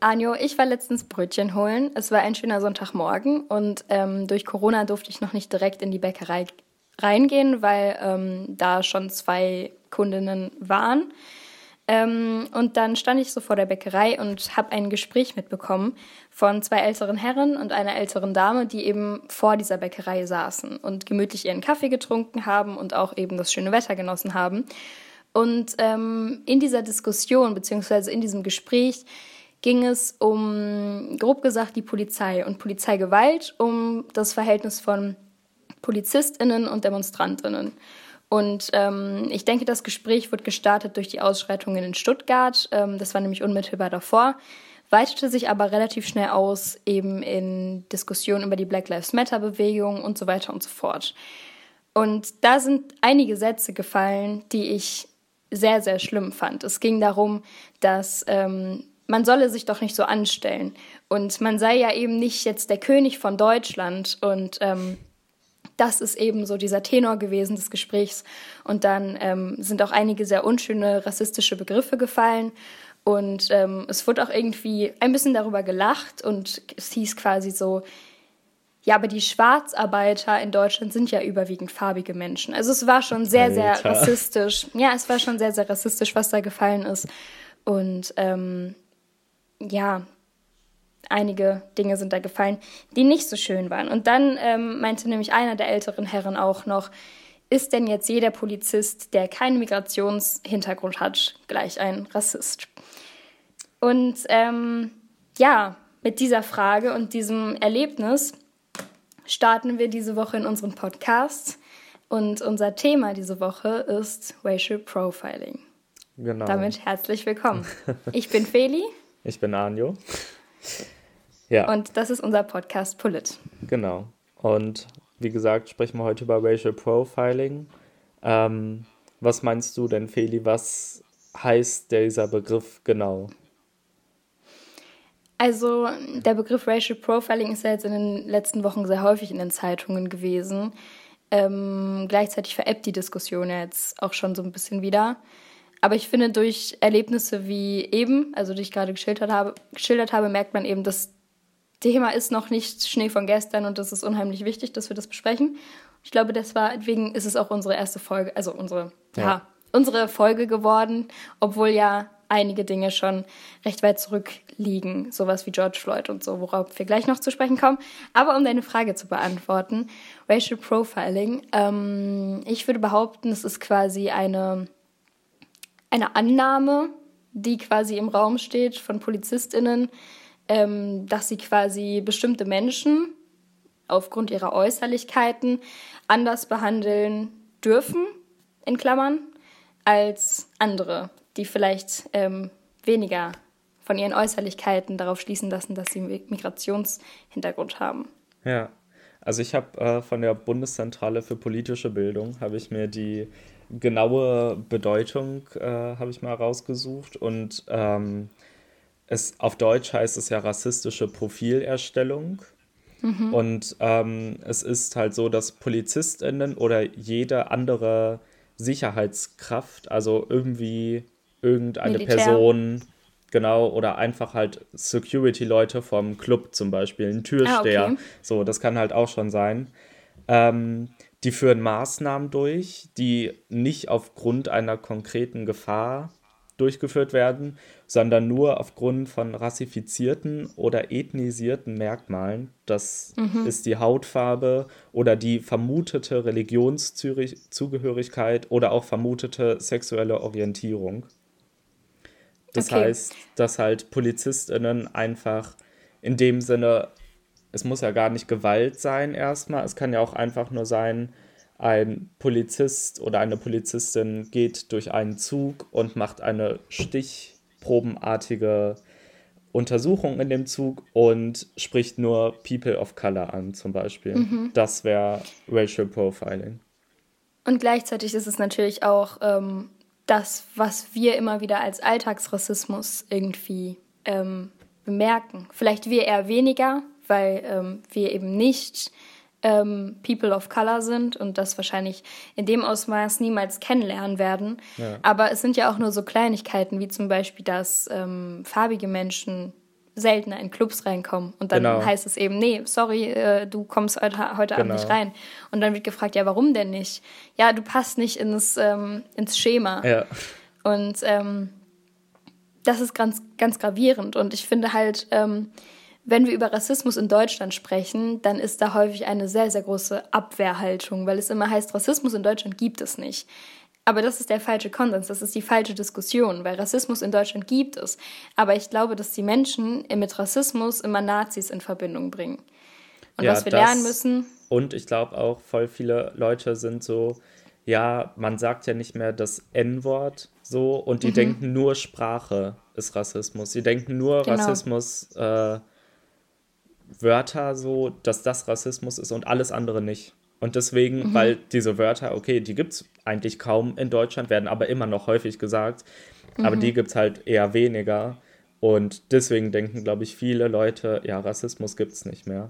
Anjo, ich war letztens Brötchen holen. Es war ein schöner Sonntagmorgen und ähm, durch Corona durfte ich noch nicht direkt in die Bäckerei reingehen, weil ähm, da schon zwei Kundinnen waren. Ähm, und dann stand ich so vor der Bäckerei und habe ein Gespräch mitbekommen von zwei älteren Herren und einer älteren Dame, die eben vor dieser Bäckerei saßen und gemütlich ihren Kaffee getrunken haben und auch eben das schöne Wetter genossen haben. Und ähm, in dieser Diskussion beziehungsweise in diesem Gespräch ging es um, grob gesagt, die Polizei und Polizeigewalt, um das Verhältnis von Polizistinnen und Demonstrantinnen. Und ähm, ich denke, das Gespräch wird gestartet durch die Ausschreitungen in Stuttgart. Ähm, das war nämlich unmittelbar davor, weitete sich aber relativ schnell aus, eben in Diskussionen über die Black Lives Matter-Bewegung und so weiter und so fort. Und da sind einige Sätze gefallen, die ich sehr, sehr schlimm fand. Es ging darum, dass ähm, man solle sich doch nicht so anstellen. Und man sei ja eben nicht jetzt der König von Deutschland. Und ähm, das ist eben so dieser Tenor gewesen des Gesprächs. Und dann ähm, sind auch einige sehr unschöne rassistische Begriffe gefallen. Und ähm, es wurde auch irgendwie ein bisschen darüber gelacht und es hieß quasi so, ja, aber die Schwarzarbeiter in Deutschland sind ja überwiegend farbige Menschen. Also es war schon sehr, sehr Alter. rassistisch. Ja, es war schon sehr, sehr rassistisch, was da gefallen ist. Und ähm, ja, einige Dinge sind da gefallen, die nicht so schön waren. Und dann ähm, meinte nämlich einer der älteren Herren auch noch, ist denn jetzt jeder Polizist, der keinen Migrationshintergrund hat, gleich ein Rassist? Und ähm, ja, mit dieser Frage und diesem Erlebnis starten wir diese Woche in unseren Podcast. Und unser Thema diese Woche ist Racial Profiling. Genau. Damit herzlich willkommen. Ich bin Feli. Ich bin Anjo. Ja. Und das ist unser Podcast Polit. Genau. Und wie gesagt, sprechen wir heute über Racial Profiling. Ähm, was meinst du denn, Feli? Was heißt dieser Begriff genau? Also der Begriff Racial Profiling ist ja jetzt in den letzten Wochen sehr häufig in den Zeitungen gewesen. Ähm, gleichzeitig veräppt die Diskussion ja jetzt auch schon so ein bisschen wieder. Aber ich finde, durch Erlebnisse wie eben, also die ich gerade geschildert habe, geschildert habe, merkt man eben, dass Thema ist noch nicht Schnee von gestern und das ist unheimlich wichtig, dass wir das besprechen. Ich glaube, deswegen ist es auch unsere erste Folge, also unsere, ja. ja, unsere Folge geworden, obwohl ja einige Dinge schon recht weit zurückliegen, sowas wie George Floyd und so, worauf wir gleich noch zu sprechen kommen. Aber um deine Frage zu beantworten, Racial Profiling, ähm, ich würde behaupten, es ist quasi eine eine Annahme, die quasi im Raum steht von PolizistInnen, ähm, dass sie quasi bestimmte Menschen aufgrund ihrer Äußerlichkeiten anders behandeln dürfen, in Klammern, als andere, die vielleicht ähm, weniger von ihren Äußerlichkeiten darauf schließen lassen, dass sie Migrationshintergrund haben. Ja, also ich habe äh, von der Bundeszentrale für politische Bildung, habe ich mir die genaue Bedeutung äh, habe ich mal rausgesucht und ähm, es, auf Deutsch heißt es ja rassistische Profilerstellung. Mhm. Und ähm, es ist halt so, dass PolizistInnen oder jede andere Sicherheitskraft, also irgendwie irgendeine Militär. Person, genau, oder einfach halt Security-Leute vom Club zum Beispiel, ein Türsteher, ah, okay. so, das kann halt auch schon sein. Ähm, die führen Maßnahmen durch, die nicht aufgrund einer konkreten Gefahr durchgeführt werden, sondern nur aufgrund von rassifizierten oder ethnisierten Merkmalen. Das mhm. ist die Hautfarbe oder die vermutete Religionszugehörigkeit oder auch vermutete sexuelle Orientierung. Das okay. heißt, dass halt Polizistinnen einfach in dem Sinne es muss ja gar nicht Gewalt sein erstmal. Es kann ja auch einfach nur sein, ein Polizist oder eine Polizistin geht durch einen Zug und macht eine stichprobenartige Untersuchung in dem Zug und spricht nur People of Color an, zum Beispiel. Mhm. Das wäre Racial Profiling. Und gleichzeitig ist es natürlich auch ähm, das, was wir immer wieder als Alltagsrassismus irgendwie ähm, bemerken. Vielleicht wir eher weniger, weil ähm, wir eben nicht ähm, People of Color sind und das wahrscheinlich in dem Ausmaß niemals kennenlernen werden. Ja. Aber es sind ja auch nur so Kleinigkeiten, wie zum Beispiel, dass ähm, farbige Menschen seltener in Clubs reinkommen. Und dann genau. heißt es eben, nee, sorry, äh, du kommst heute, heute genau. Abend nicht rein. Und dann wird gefragt, ja, warum denn nicht? Ja, du passt nicht ins, ähm, ins Schema. Ja. Und ähm, das ist ganz, ganz gravierend. Und ich finde halt, ähm, wenn wir über Rassismus in Deutschland sprechen, dann ist da häufig eine sehr, sehr große Abwehrhaltung, weil es immer heißt, Rassismus in Deutschland gibt es nicht. Aber das ist der falsche Konsens, das ist die falsche Diskussion, weil Rassismus in Deutschland gibt es. Aber ich glaube, dass die Menschen mit Rassismus immer Nazis in Verbindung bringen. Und ja, was wir lernen müssen. Und ich glaube auch, voll viele Leute sind so, ja, man sagt ja nicht mehr das N-Wort so und die mhm. denken nur Sprache ist Rassismus. Sie denken nur genau. Rassismus, äh, Wörter so, dass das Rassismus ist und alles andere nicht. Und deswegen, mhm. weil diese Wörter, okay, die gibt es eigentlich kaum in Deutschland, werden aber immer noch häufig gesagt, mhm. aber die gibt es halt eher weniger. Und deswegen denken, glaube ich, viele Leute, ja, Rassismus gibt es nicht mehr.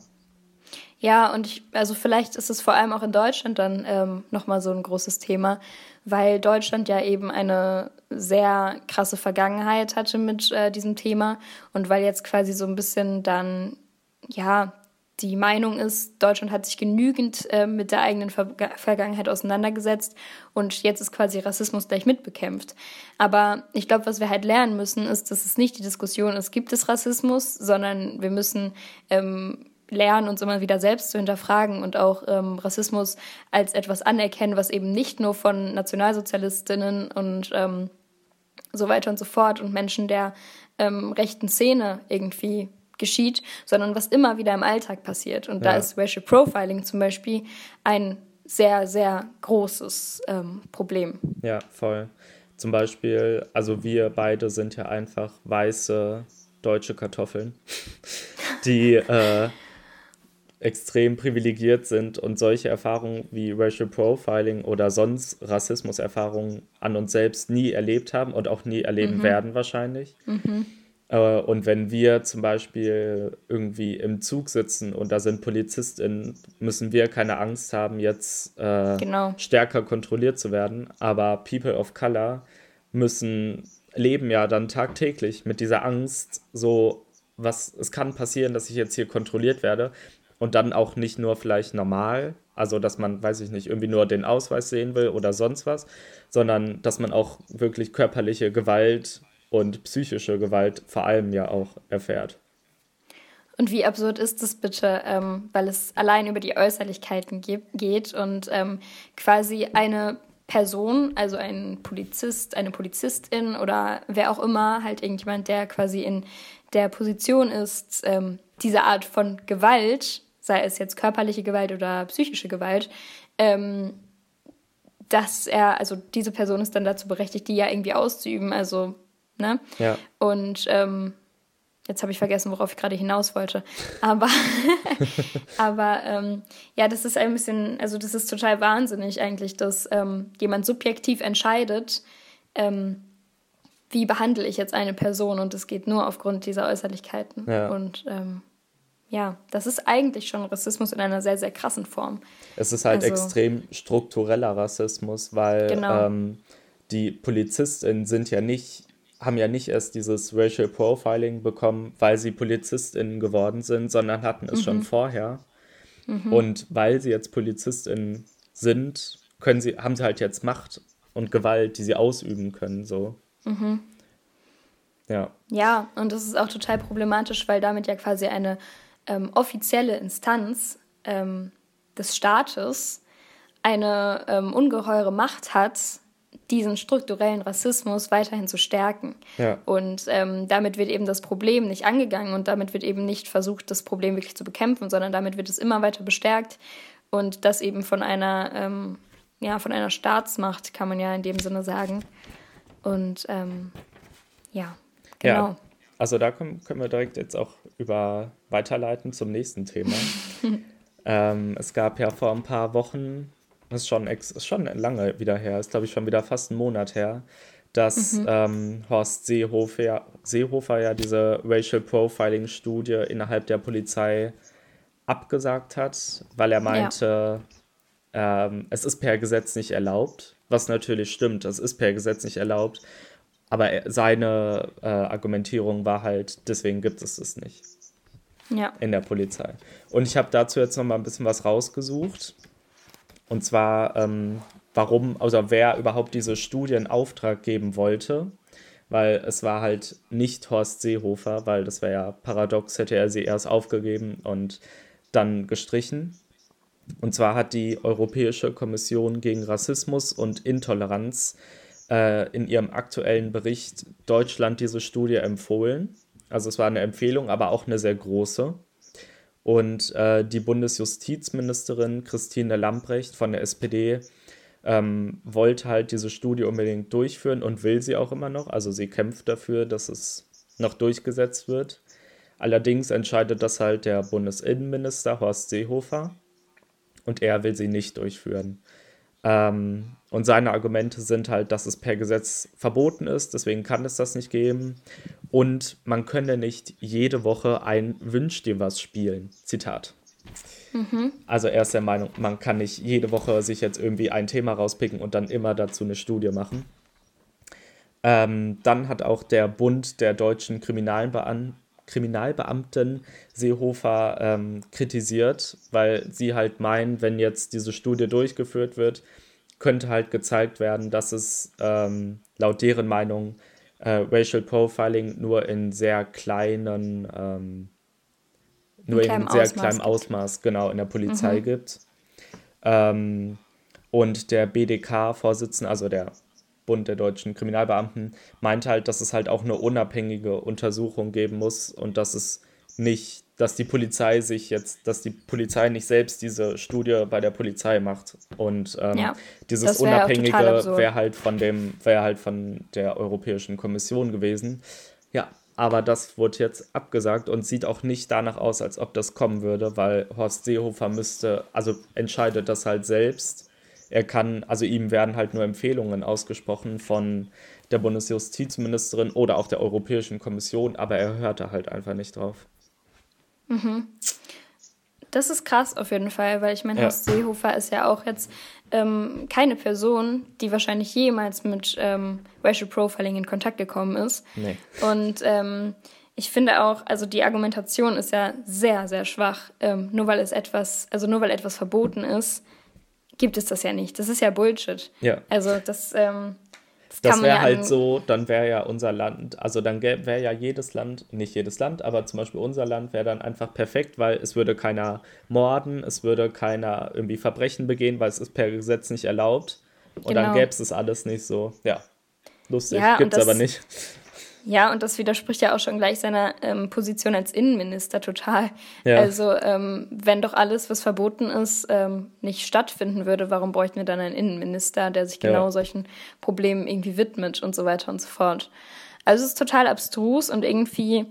Ja, und ich, also vielleicht ist es vor allem auch in Deutschland dann ähm, nochmal so ein großes Thema, weil Deutschland ja eben eine sehr krasse Vergangenheit hatte mit äh, diesem Thema und weil jetzt quasi so ein bisschen dann, ja, die Meinung ist, Deutschland hat sich genügend äh, mit der eigenen Ver Vergangenheit auseinandergesetzt und jetzt ist quasi Rassismus gleich mitbekämpft. Aber ich glaube, was wir halt lernen müssen, ist, dass es nicht die Diskussion ist, gibt es Rassismus, sondern wir müssen ähm, lernen, uns immer wieder selbst zu hinterfragen und auch ähm, Rassismus als etwas anerkennen, was eben nicht nur von Nationalsozialistinnen und ähm, so weiter und so fort und Menschen der ähm, rechten Szene irgendwie geschieht, sondern was immer wieder im Alltag passiert. Und ja. da ist Racial Profiling zum Beispiel ein sehr, sehr großes ähm, Problem. Ja, voll. Zum Beispiel, also wir beide sind ja einfach weiße deutsche Kartoffeln, die äh, extrem privilegiert sind und solche Erfahrungen wie Racial Profiling oder sonst Rassismuserfahrungen an uns selbst nie erlebt haben und auch nie erleben mhm. werden wahrscheinlich. Mhm. Äh, und wenn wir zum Beispiel irgendwie im Zug sitzen und da sind PolizistInnen, müssen wir keine Angst haben, jetzt äh, genau. stärker kontrolliert zu werden. Aber People of Color müssen leben ja dann tagtäglich mit dieser Angst, so was es kann passieren, dass ich jetzt hier kontrolliert werde und dann auch nicht nur vielleicht normal, also dass man, weiß ich nicht, irgendwie nur den Ausweis sehen will oder sonst was, sondern dass man auch wirklich körperliche Gewalt und psychische Gewalt vor allem ja auch erfährt. Und wie absurd ist das bitte, ähm, weil es allein über die Äußerlichkeiten ge geht und ähm, quasi eine Person, also ein Polizist, eine Polizistin oder wer auch immer, halt irgendjemand, der quasi in der Position ist, ähm, diese Art von Gewalt, sei es jetzt körperliche Gewalt oder psychische Gewalt, ähm, dass er, also diese Person ist dann dazu berechtigt, die ja irgendwie auszuüben. Also Ne? Ja. Und ähm, jetzt habe ich vergessen, worauf ich gerade hinaus wollte. Aber, aber ähm, ja, das ist ein bisschen, also das ist total wahnsinnig eigentlich, dass ähm, jemand subjektiv entscheidet, ähm, wie behandle ich jetzt eine Person und es geht nur aufgrund dieser Äußerlichkeiten. Ja. Und ähm, ja, das ist eigentlich schon Rassismus in einer sehr, sehr krassen Form. Es ist halt also, extrem struktureller Rassismus, weil genau. ähm, die PolizistInnen sind ja nicht haben ja nicht erst dieses Racial Profiling bekommen, weil sie PolizistInnen geworden sind, sondern hatten es mhm. schon vorher. Mhm. Und weil sie jetzt PolizistInnen sind, können sie, haben sie halt jetzt Macht und Gewalt, die sie ausüben können. So. Mhm. Ja. Ja, und das ist auch total problematisch, weil damit ja quasi eine ähm, offizielle Instanz ähm, des Staates eine ähm, ungeheure Macht hat, diesen strukturellen Rassismus weiterhin zu stärken. Ja. Und ähm, damit wird eben das Problem nicht angegangen und damit wird eben nicht versucht, das Problem wirklich zu bekämpfen, sondern damit wird es immer weiter bestärkt und das eben von einer, ähm, ja, von einer Staatsmacht, kann man ja in dem Sinne sagen. Und ähm, ja, genau. Ja, also da können, können wir direkt jetzt auch über weiterleiten zum nächsten Thema. Ähm, es gab ja vor ein paar Wochen ist schon, ist schon lange wieder her, ist glaube ich schon wieder fast einen Monat her, dass mhm. ähm, Horst Seehofer, Seehofer ja diese Racial Profiling Studie innerhalb der Polizei abgesagt hat, weil er meinte, ja. ähm, es ist per Gesetz nicht erlaubt, was natürlich stimmt, es ist per Gesetz nicht erlaubt. aber seine äh, Argumentierung war halt, deswegen gibt es es nicht. Ja. In der Polizei. Und ich habe dazu jetzt noch mal ein bisschen was rausgesucht. Und zwar, ähm, warum, also wer überhaupt diese Studie in Auftrag geben wollte. Weil es war halt nicht Horst Seehofer, weil das wäre ja paradox, hätte er sie erst aufgegeben und dann gestrichen. Und zwar hat die Europäische Kommission gegen Rassismus und Intoleranz äh, in ihrem aktuellen Bericht Deutschland diese Studie empfohlen. Also es war eine Empfehlung, aber auch eine sehr große. Und äh, die Bundesjustizministerin Christine Lambrecht von der SPD ähm, wollte halt diese Studie unbedingt durchführen und will sie auch immer noch. Also sie kämpft dafür, dass es noch durchgesetzt wird. Allerdings entscheidet das halt der Bundesinnenminister Horst Seehofer und er will sie nicht durchführen. Ähm, und seine Argumente sind halt, dass es per Gesetz verboten ist, deswegen kann es das nicht geben. Und man könne nicht jede Woche ein Wünsch dir was spielen. Zitat. Mhm. Also er ist der Meinung, man kann nicht jede Woche sich jetzt irgendwie ein Thema rauspicken und dann immer dazu eine Studie machen. Ähm, dann hat auch der Bund der deutschen Kriminalbeamten Kriminalbeamten Seehofer ähm, kritisiert, weil sie halt meinen, wenn jetzt diese Studie durchgeführt wird, könnte halt gezeigt werden, dass es ähm, laut deren Meinung äh, Racial Profiling nur in sehr kleinen, ähm, nur in, in sehr Ausmaß kleinem Ausmaß, genau, in der Polizei mhm. gibt. Ähm, und der BDK-Vorsitzende, also der Bund der deutschen Kriminalbeamten, meinte halt, dass es halt auch eine unabhängige Untersuchung geben muss und dass es nicht, dass die Polizei sich jetzt, dass die Polizei nicht selbst diese Studie bei der Polizei macht. Und ähm, ja, dieses wär Unabhängige wäre halt von dem, wäre halt von der Europäischen Kommission gewesen. Ja, aber das wurde jetzt abgesagt und sieht auch nicht danach aus, als ob das kommen würde, weil Horst Seehofer müsste, also entscheidet das halt selbst er kann, also ihm werden halt nur Empfehlungen ausgesprochen von der Bundesjustizministerin oder auch der Europäischen Kommission, aber er hörte halt einfach nicht drauf. Mhm. Das ist krass auf jeden Fall, weil ich meine, ja. Horst Seehofer ist ja auch jetzt ähm, keine Person, die wahrscheinlich jemals mit ähm, Racial Profiling in Kontakt gekommen ist. Nee. Und ähm, ich finde auch, also die Argumentation ist ja sehr, sehr schwach. Ähm, nur weil es etwas, also nur weil etwas verboten ist, gibt es das ja nicht. Das ist ja Bullshit. Ja. Also das, ähm, das, das wäre ja halt so, dann wäre ja unser Land, also dann wäre ja jedes Land, nicht jedes Land, aber zum Beispiel unser Land wäre dann einfach perfekt, weil es würde keiner morden, es würde keiner irgendwie Verbrechen begehen, weil es ist per Gesetz nicht erlaubt. Und genau. dann gäbe es das alles nicht so. Ja, lustig, ja, gibt es aber nicht. Ja, und das widerspricht ja auch schon gleich seiner ähm, Position als Innenminister total. Ja. Also, ähm, wenn doch alles, was verboten ist, ähm, nicht stattfinden würde, warum bräuchten wir dann einen Innenminister, der sich genau ja. solchen Problemen irgendwie widmet und so weiter und so fort? Also, es ist total abstrus und irgendwie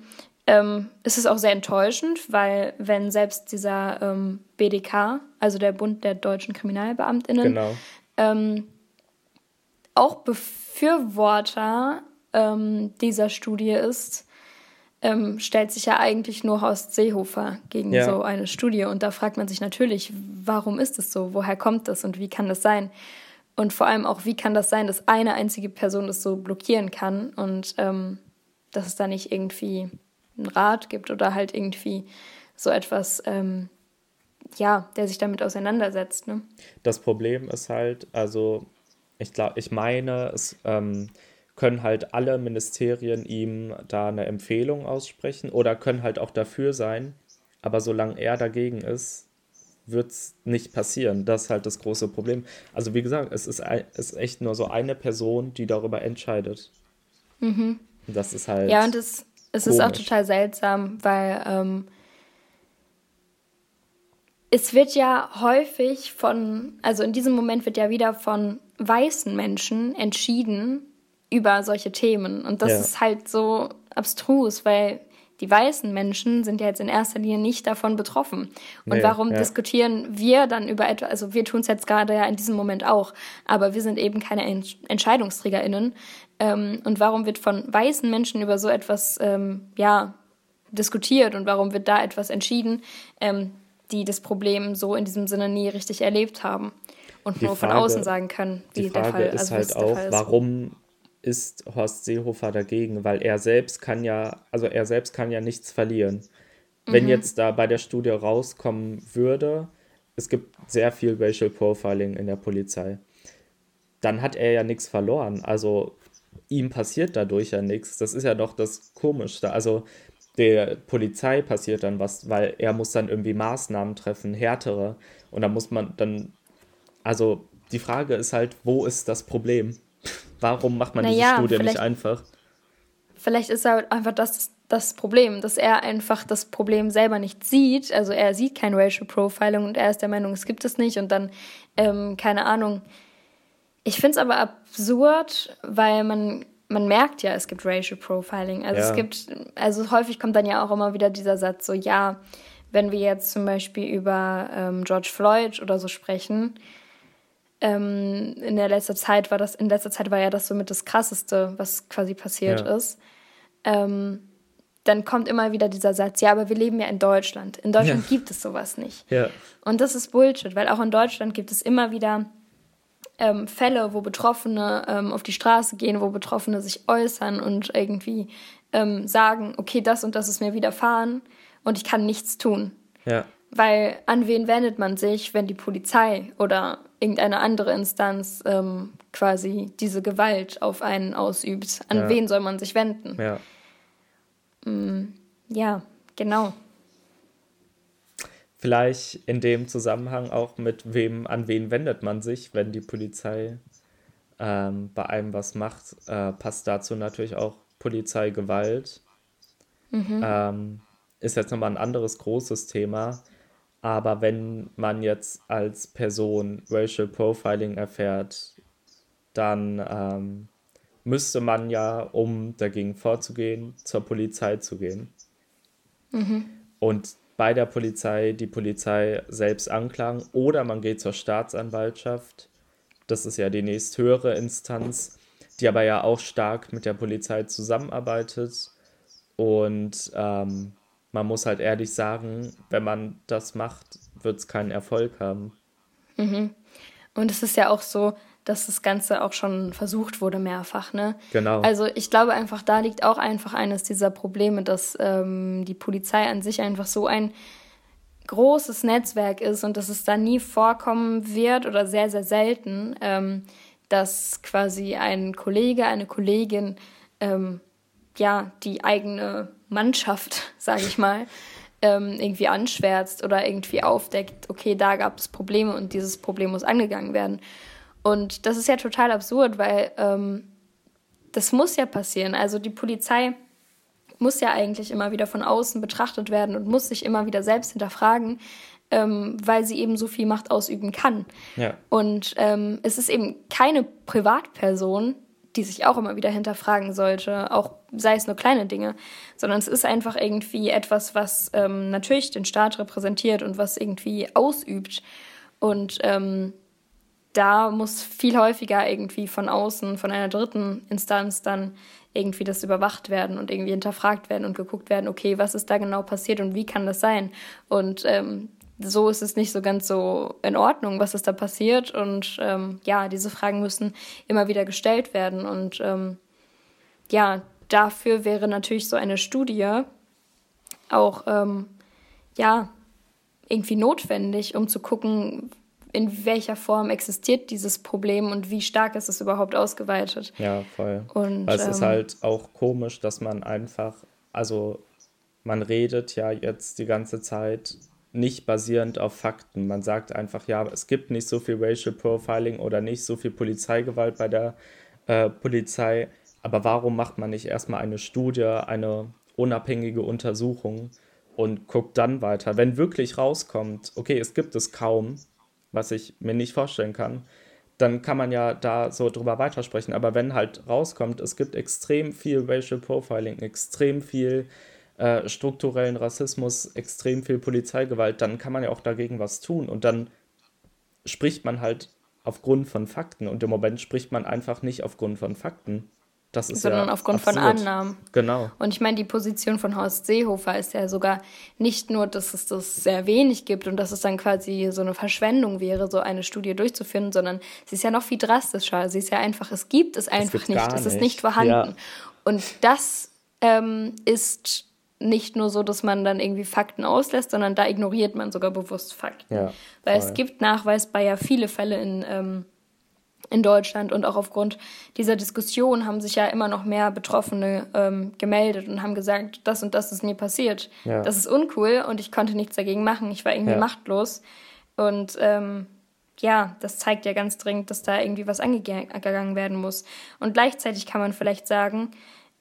ähm, ist es auch sehr enttäuschend, weil wenn selbst dieser ähm, BDK, also der Bund der deutschen Kriminalbeamtinnen, genau. ähm, auch Befürworter ähm, dieser Studie ist, ähm, stellt sich ja eigentlich nur Horst Seehofer gegen ja. so eine Studie. Und da fragt man sich natürlich, warum ist es so? Woher kommt das und wie kann das sein? Und vor allem auch, wie kann das sein, dass eine einzige Person das so blockieren kann und ähm, dass es da nicht irgendwie einen Rat gibt oder halt irgendwie so etwas, ähm, ja, der sich damit auseinandersetzt. Ne? Das Problem ist halt, also ich glaube, ich meine, es ähm, können halt alle Ministerien ihm da eine Empfehlung aussprechen oder können halt auch dafür sein. Aber solange er dagegen ist, wird es nicht passieren. Das ist halt das große Problem. Also wie gesagt, es ist, ist echt nur so eine Person, die darüber entscheidet. Mhm. Das ist halt. Ja, und es, es ist auch total seltsam, weil ähm, es wird ja häufig von, also in diesem Moment wird ja wieder von weißen Menschen entschieden, über solche Themen. Und das ja. ist halt so abstrus, weil die weißen Menschen sind ja jetzt in erster Linie nicht davon betroffen. Und nee, warum ja. diskutieren wir dann über etwas, also wir tun es jetzt gerade ja in diesem Moment auch, aber wir sind eben keine Ent EntscheidungsträgerInnen. Ähm, und warum wird von weißen Menschen über so etwas, ähm, ja, diskutiert und warum wird da etwas entschieden, ähm, die das Problem so in diesem Sinne nie richtig erlebt haben und die nur Frage, von außen sagen können, wie die Frage der Fall ist. Halt also halt auch, warum ist Horst Seehofer dagegen, weil er selbst kann ja, also er selbst kann ja nichts verlieren. Mhm. Wenn jetzt da bei der Studie rauskommen würde, es gibt sehr viel Racial Profiling in der Polizei, dann hat er ja nichts verloren. Also ihm passiert dadurch ja nichts. Das ist ja doch das Komischste. Also der Polizei passiert dann was, weil er muss dann irgendwie Maßnahmen treffen, härtere. Und da muss man dann, also die Frage ist halt, wo ist das Problem? Warum macht man naja, diese Studie nicht einfach? Vielleicht ist halt einfach das das Problem, dass er einfach das Problem selber nicht sieht. Also er sieht kein Racial Profiling und er ist der Meinung, es gibt es nicht. Und dann, ähm, keine Ahnung. Ich finde es aber absurd, weil man man merkt ja, es gibt Racial Profiling. Also ja. es gibt, also häufig kommt dann ja auch immer wieder dieser Satz so, ja, wenn wir jetzt zum Beispiel über ähm, George Floyd oder so sprechen, ähm, in der letzter Zeit war das, in letzter Zeit war ja das somit das krasseste, was quasi passiert ja. ist. Ähm, dann kommt immer wieder dieser Satz, ja, aber wir leben ja in Deutschland. In Deutschland ja. gibt es sowas nicht. Ja. Und das ist Bullshit, weil auch in Deutschland gibt es immer wieder ähm, Fälle, wo Betroffene ähm, auf die Straße gehen, wo Betroffene sich äußern und irgendwie ähm, sagen, okay, das und das ist mir widerfahren und ich kann nichts tun. Ja. Weil an wen wendet man sich, wenn die Polizei oder irgendeine andere Instanz ähm, quasi diese Gewalt auf einen ausübt? An ja. wen soll man sich wenden? Ja. Mm, ja, genau. Vielleicht in dem Zusammenhang auch mit wem, an wen wendet man sich, wenn die Polizei ähm, bei einem was macht, äh, passt dazu natürlich auch Polizeigewalt. Mhm. Ähm, ist jetzt nochmal ein anderes großes Thema. Aber wenn man jetzt als Person Racial Profiling erfährt, dann ähm, müsste man ja, um dagegen vorzugehen, zur Polizei zu gehen. Mhm. Und bei der Polizei die Polizei selbst anklagen oder man geht zur Staatsanwaltschaft. Das ist ja die nächsthöhere Instanz, die aber ja auch stark mit der Polizei zusammenarbeitet. Und ähm, man muss halt ehrlich sagen, wenn man das macht, wird es keinen Erfolg haben. Mhm. Und es ist ja auch so, dass das Ganze auch schon versucht wurde mehrfach. Ne? Genau. Also ich glaube einfach, da liegt auch einfach eines dieser Probleme, dass ähm, die Polizei an sich einfach so ein großes Netzwerk ist und dass es da nie vorkommen wird oder sehr, sehr selten, ähm, dass quasi ein Kollege, eine Kollegin ähm, ja die eigene Mannschaft, sage ich mal, ähm, irgendwie anschwärzt oder irgendwie aufdeckt, okay, da gab es Probleme und dieses Problem muss angegangen werden. Und das ist ja total absurd, weil ähm, das muss ja passieren. Also die Polizei muss ja eigentlich immer wieder von außen betrachtet werden und muss sich immer wieder selbst hinterfragen, ähm, weil sie eben so viel Macht ausüben kann. Ja. Und ähm, es ist eben keine Privatperson, die sich auch immer wieder hinterfragen sollte, auch sei es nur kleine Dinge, sondern es ist einfach irgendwie etwas, was ähm, natürlich den Staat repräsentiert und was irgendwie ausübt. Und ähm, da muss viel häufiger irgendwie von außen, von einer dritten Instanz dann irgendwie das überwacht werden und irgendwie hinterfragt werden und geguckt werden, okay, was ist da genau passiert und wie kann das sein? Und ähm, so ist es nicht so ganz so in Ordnung, was ist da passiert. Und ähm, ja, diese Fragen müssen immer wieder gestellt werden. Und ähm, ja, dafür wäre natürlich so eine Studie auch ähm, ja irgendwie notwendig, um zu gucken, in welcher Form existiert dieses Problem und wie stark ist es überhaupt ausgeweitet. Ja, voll. Und, Weil es ähm, ist halt auch komisch, dass man einfach, also man redet ja jetzt die ganze Zeit nicht basierend auf Fakten. Man sagt einfach, ja, es gibt nicht so viel Racial Profiling oder nicht so viel Polizeigewalt bei der äh, Polizei. Aber warum macht man nicht erstmal eine Studie, eine unabhängige Untersuchung und guckt dann weiter? Wenn wirklich rauskommt, okay, es gibt es kaum, was ich mir nicht vorstellen kann, dann kann man ja da so drüber weitersprechen. Aber wenn halt rauskommt, es gibt extrem viel Racial Profiling, extrem viel äh, strukturellen Rassismus, extrem viel Polizeigewalt, dann kann man ja auch dagegen was tun. Und dann spricht man halt aufgrund von Fakten. Und im Moment spricht man einfach nicht aufgrund von Fakten. Das ist sondern ja aufgrund von absurd. Annahmen. Genau. Und ich meine, die Position von Horst Seehofer ist ja sogar nicht nur, dass es das sehr wenig gibt und dass es dann quasi so eine Verschwendung wäre, so eine Studie durchzuführen, sondern sie ist ja noch viel drastischer. Sie ist ja einfach, es gibt es einfach gibt's nicht, gar es ist nicht. nicht vorhanden. Ja. Und das ähm, ist nicht nur so, dass man dann irgendwie Fakten auslässt, sondern da ignoriert man sogar bewusst Fakten. Ja, Weil es gibt nachweisbar ja viele Fälle in, ähm, in Deutschland und auch aufgrund dieser Diskussion haben sich ja immer noch mehr Betroffene ähm, gemeldet und haben gesagt, das und das ist mir passiert. Ja. Das ist uncool und ich konnte nichts dagegen machen. Ich war irgendwie Ja. machtlos. Und ähm, ja, das zeigt ja ganz dringend, dass da irgendwie was angegangen werden muss. Und gleichzeitig kann man vielleicht sagen,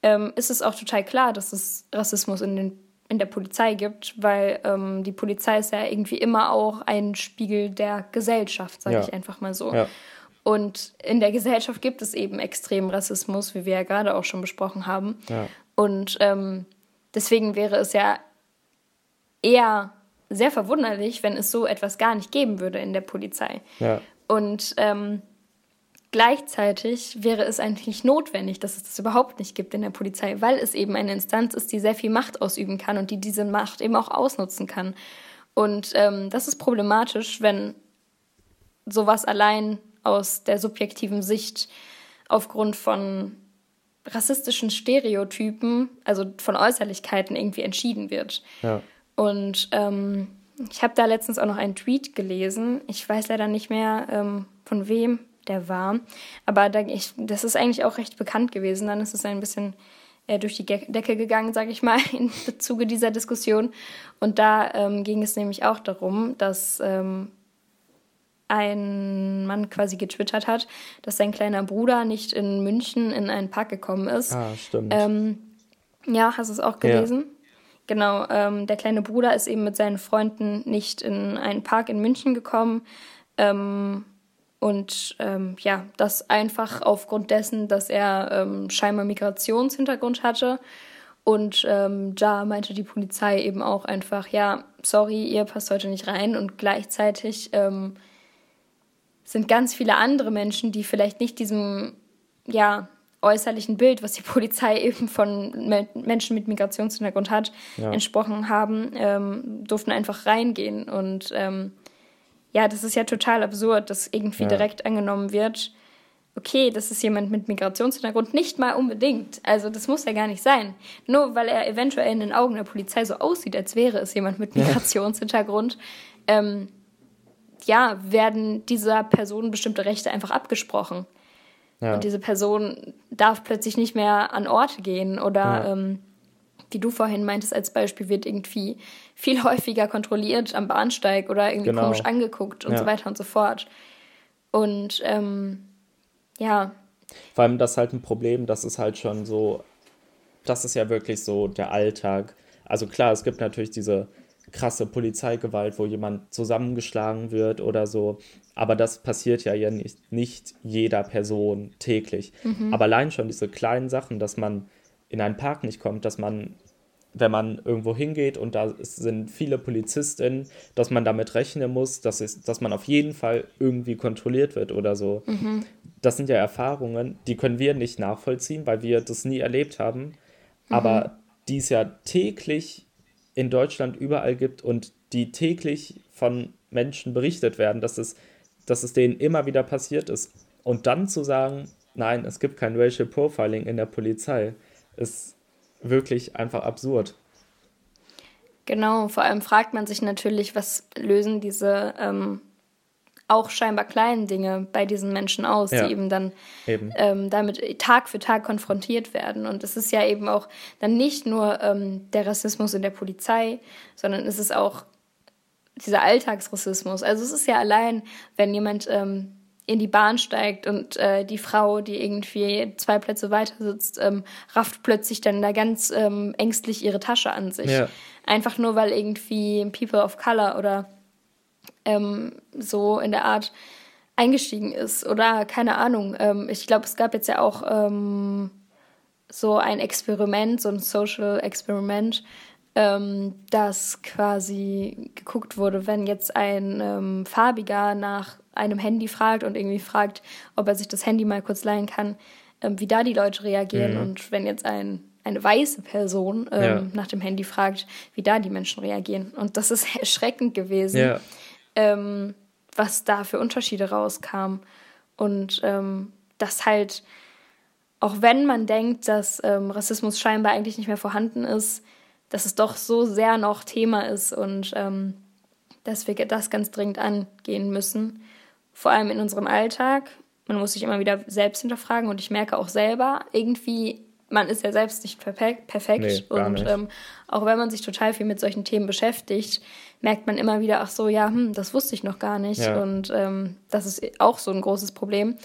ähm, ist es auch total klar, dass es Rassismus in, den, in der Polizei gibt, weil ähm, die Polizei ist ja irgendwie immer auch ein Spiegel der Gesellschaft, sage Ja. ich einfach mal so. Ja. Und in der Gesellschaft gibt es eben extremen Rassismus, wie wir ja gerade auch schon besprochen haben. Ja. Und ähm, deswegen wäre es ja eher sehr verwunderlich, wenn es so etwas gar nicht geben würde in der Polizei. Ja. Und ähm, gleichzeitig wäre es eigentlich notwendig, dass es das überhaupt nicht gibt in der Polizei, weil es eben eine Instanz ist, die sehr viel Macht ausüben kann und die diese Macht eben auch ausnutzen kann. Und ähm, das ist problematisch, wenn sowas allein aus der subjektiven Sicht aufgrund von rassistischen Stereotypen, also von Äußerlichkeiten irgendwie entschieden wird. Ja. Und ähm, ich habe da letztens auch noch einen Tweet gelesen. Ich weiß leider nicht mehr, ähm, von wem der war. Aber da, ich, das ist eigentlich auch recht bekannt gewesen. Dann ist es ein bisschen äh, durch die Decke gegangen, sage ich mal, im Zuge dieser Diskussion. Und da ähm, ging es nämlich auch darum, dass ähm, ein Mann quasi getwittert hat, dass sein kleiner Bruder nicht in München in einen Park gekommen ist. Ah, stimmt. Ähm, ja, hast du es auch gelesen? Genau, ähm, der kleine Bruder ist eben mit seinen Freunden nicht in einen Park in München gekommen. Ähm, und ähm, ja, das einfach aufgrund dessen, dass er ähm, scheinbar Migrationshintergrund hatte. Und ähm, da meinte die Polizei eben auch einfach, ja, sorry, ihr passt heute nicht rein. Und gleichzeitig ähm, sind ganz viele andere Menschen, die vielleicht nicht diesem, ja, äußerlichen Bild, was die Polizei eben von Me Menschen mit Migrationshintergrund hat, Ja. entsprochen haben, ähm, durften einfach reingehen. Und ähm, ja, das ist ja total absurd, dass irgendwie Ja. direkt angenommen wird, okay, das ist jemand mit Migrationshintergrund, nicht mal unbedingt. Also das muss ja gar nicht sein. Nur weil er eventuell in den Augen der Polizei so aussieht, als wäre es jemand mit Migrationshintergrund, ähm, ja, werden dieser Person bestimmte Rechte einfach abgesprochen. ja. Und diese Person darf plötzlich nicht mehr an Orte gehen oder Ja. ähm, wie du vorhin meintest als Beispiel, wird irgendwie viel häufiger kontrolliert am Bahnsteig oder irgendwie Genau. komisch angeguckt und Ja. so weiter und so fort. Und ähm, ja, Vor allem das ist halt ein Problem, das ist halt schon so, das ist ja wirklich so der Alltag. Also klar, es gibt natürlich diese krasse Polizeigewalt, wo jemand zusammengeschlagen wird oder so, aber das passiert ja, ja nicht, nicht jeder Person täglich. Aber allein schon diese kleinen Sachen, dass man in einen Park nicht kommt, dass man, wenn man irgendwo hingeht und da sind viele Polizistinnen, dass man damit rechnen muss, dass, es, dass man auf jeden Fall irgendwie kontrolliert wird oder so. Das sind ja Erfahrungen, die können wir nicht nachvollziehen, weil wir das nie erlebt haben, aber die es ja täglich in Deutschland überall gibt und die täglich von Menschen berichtet werden, dass es, dass es denen immer wieder passiert ist. Und dann zu sagen, nein, es gibt kein Racial Profiling in der Polizei, ist wirklich einfach absurd. genau. Vor allem fragt man sich natürlich, was lösen diese ähm, auch scheinbar kleinen Dinge bei diesen Menschen aus, Ja. die eben dann Eben. ähm, damit Tag für Tag konfrontiert werden. Und es ist ja eben auch dann nicht nur ähm, der Rassismus in der Polizei, sondern es ist auch dieser Alltagsrassismus. Also es ist ja allein, wenn jemand ähm, in die Bahn steigt und äh, die Frau, die irgendwie zwei Plätze weiter sitzt, ähm, rafft plötzlich dann da ganz ähm, ängstlich ihre Tasche an sich. Ja. Einfach nur, weil irgendwie People of Color oder ähm, so in der Art eingestiegen ist. Oder keine Ahnung. Ähm, ich glaube, es gab jetzt ja auch ähm, so ein Experiment, so ein Social Experiment, ähm, dass quasi geguckt wurde, wenn jetzt ein Farbiger nach einem Handy fragt und irgendwie fragt, ob er sich das Handy mal kurz leihen kann, ähm, wie da die Leute reagieren. Mhm. Und wenn jetzt ein, eine weiße Person ähm, ja. nach dem Handy fragt, wie da die Menschen reagieren. Und das ist erschreckend gewesen, ja. ähm, was da für Unterschiede rauskam. Und ähm, das halt, auch wenn man denkt, dass ähm, Rassismus scheinbar eigentlich nicht mehr vorhanden ist, dass es doch so sehr noch Thema ist und ähm, dass wir das ganz dringend angehen müssen. Vor allem in unserem Alltag. Man muss sich immer wieder selbst hinterfragen und ich merke auch selber, irgendwie, man ist ja selbst nicht perfekt. Nee, und nicht. Ähm, auch wenn man sich total viel mit solchen Themen beschäftigt, merkt man immer wieder, ach so, ja, hm, das wusste ich noch gar nicht. Ja. Und ähm, das ist auch so ein großes Problem.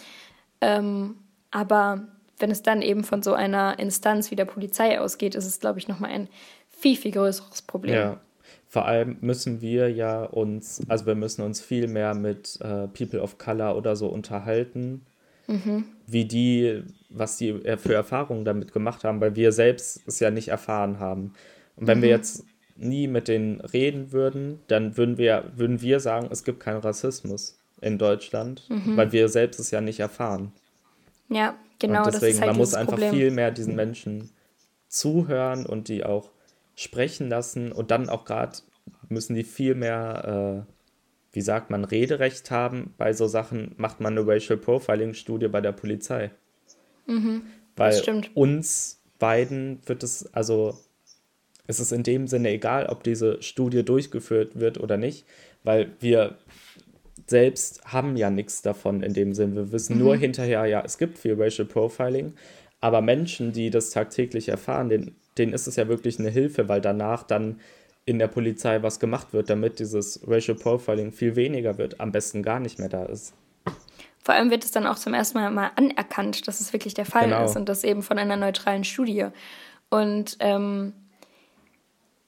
Ähm, aber wenn es dann eben von so einer Instanz wie der Polizei ausgeht, ist es, glaube ich, nochmal ein viel, viel größeres Problem. Ja. Vor allem müssen wir ja uns, also wir müssen uns viel mehr mit äh, People of Color oder so unterhalten, mhm. wie die, was die für Erfahrungen damit gemacht haben, weil wir selbst es ja nicht erfahren haben. Und wenn mhm. wir jetzt nie mit denen reden würden, dann würden wir, würden wir sagen, es gibt keinen Rassismus in Deutschland, mhm. weil wir selbst es ja nicht erfahren. Ja, genau. Und deswegen, halt man muss einfach Problem. viel mehr diesen Menschen zuhören und die auch sprechen lassen und dann auch gerade müssen die viel mehr, äh, wie sagt man, Rederecht haben. Bei so Sachen macht man eine Racial Profiling-Studie bei der Polizei. Mhm, Weil uns beiden wird es, also es ist in dem Sinne egal, ob diese Studie durchgeführt wird oder nicht, weil wir selbst haben ja nichts davon in dem Sinn. Wir wissen mhm. nur hinterher, ja, es gibt viel Racial Profiling, aber Menschen, die das tagtäglich erfahren, denen, denen ist es ja wirklich eine Hilfe, weil danach dann in der Polizei was gemacht wird, damit dieses Racial Profiling viel weniger wird, am besten gar nicht mehr da ist. Vor allem wird es dann auch zum ersten Mal, mal anerkannt, dass es wirklich der Fall genau. ist und das eben von einer neutralen Studie. Und ähm,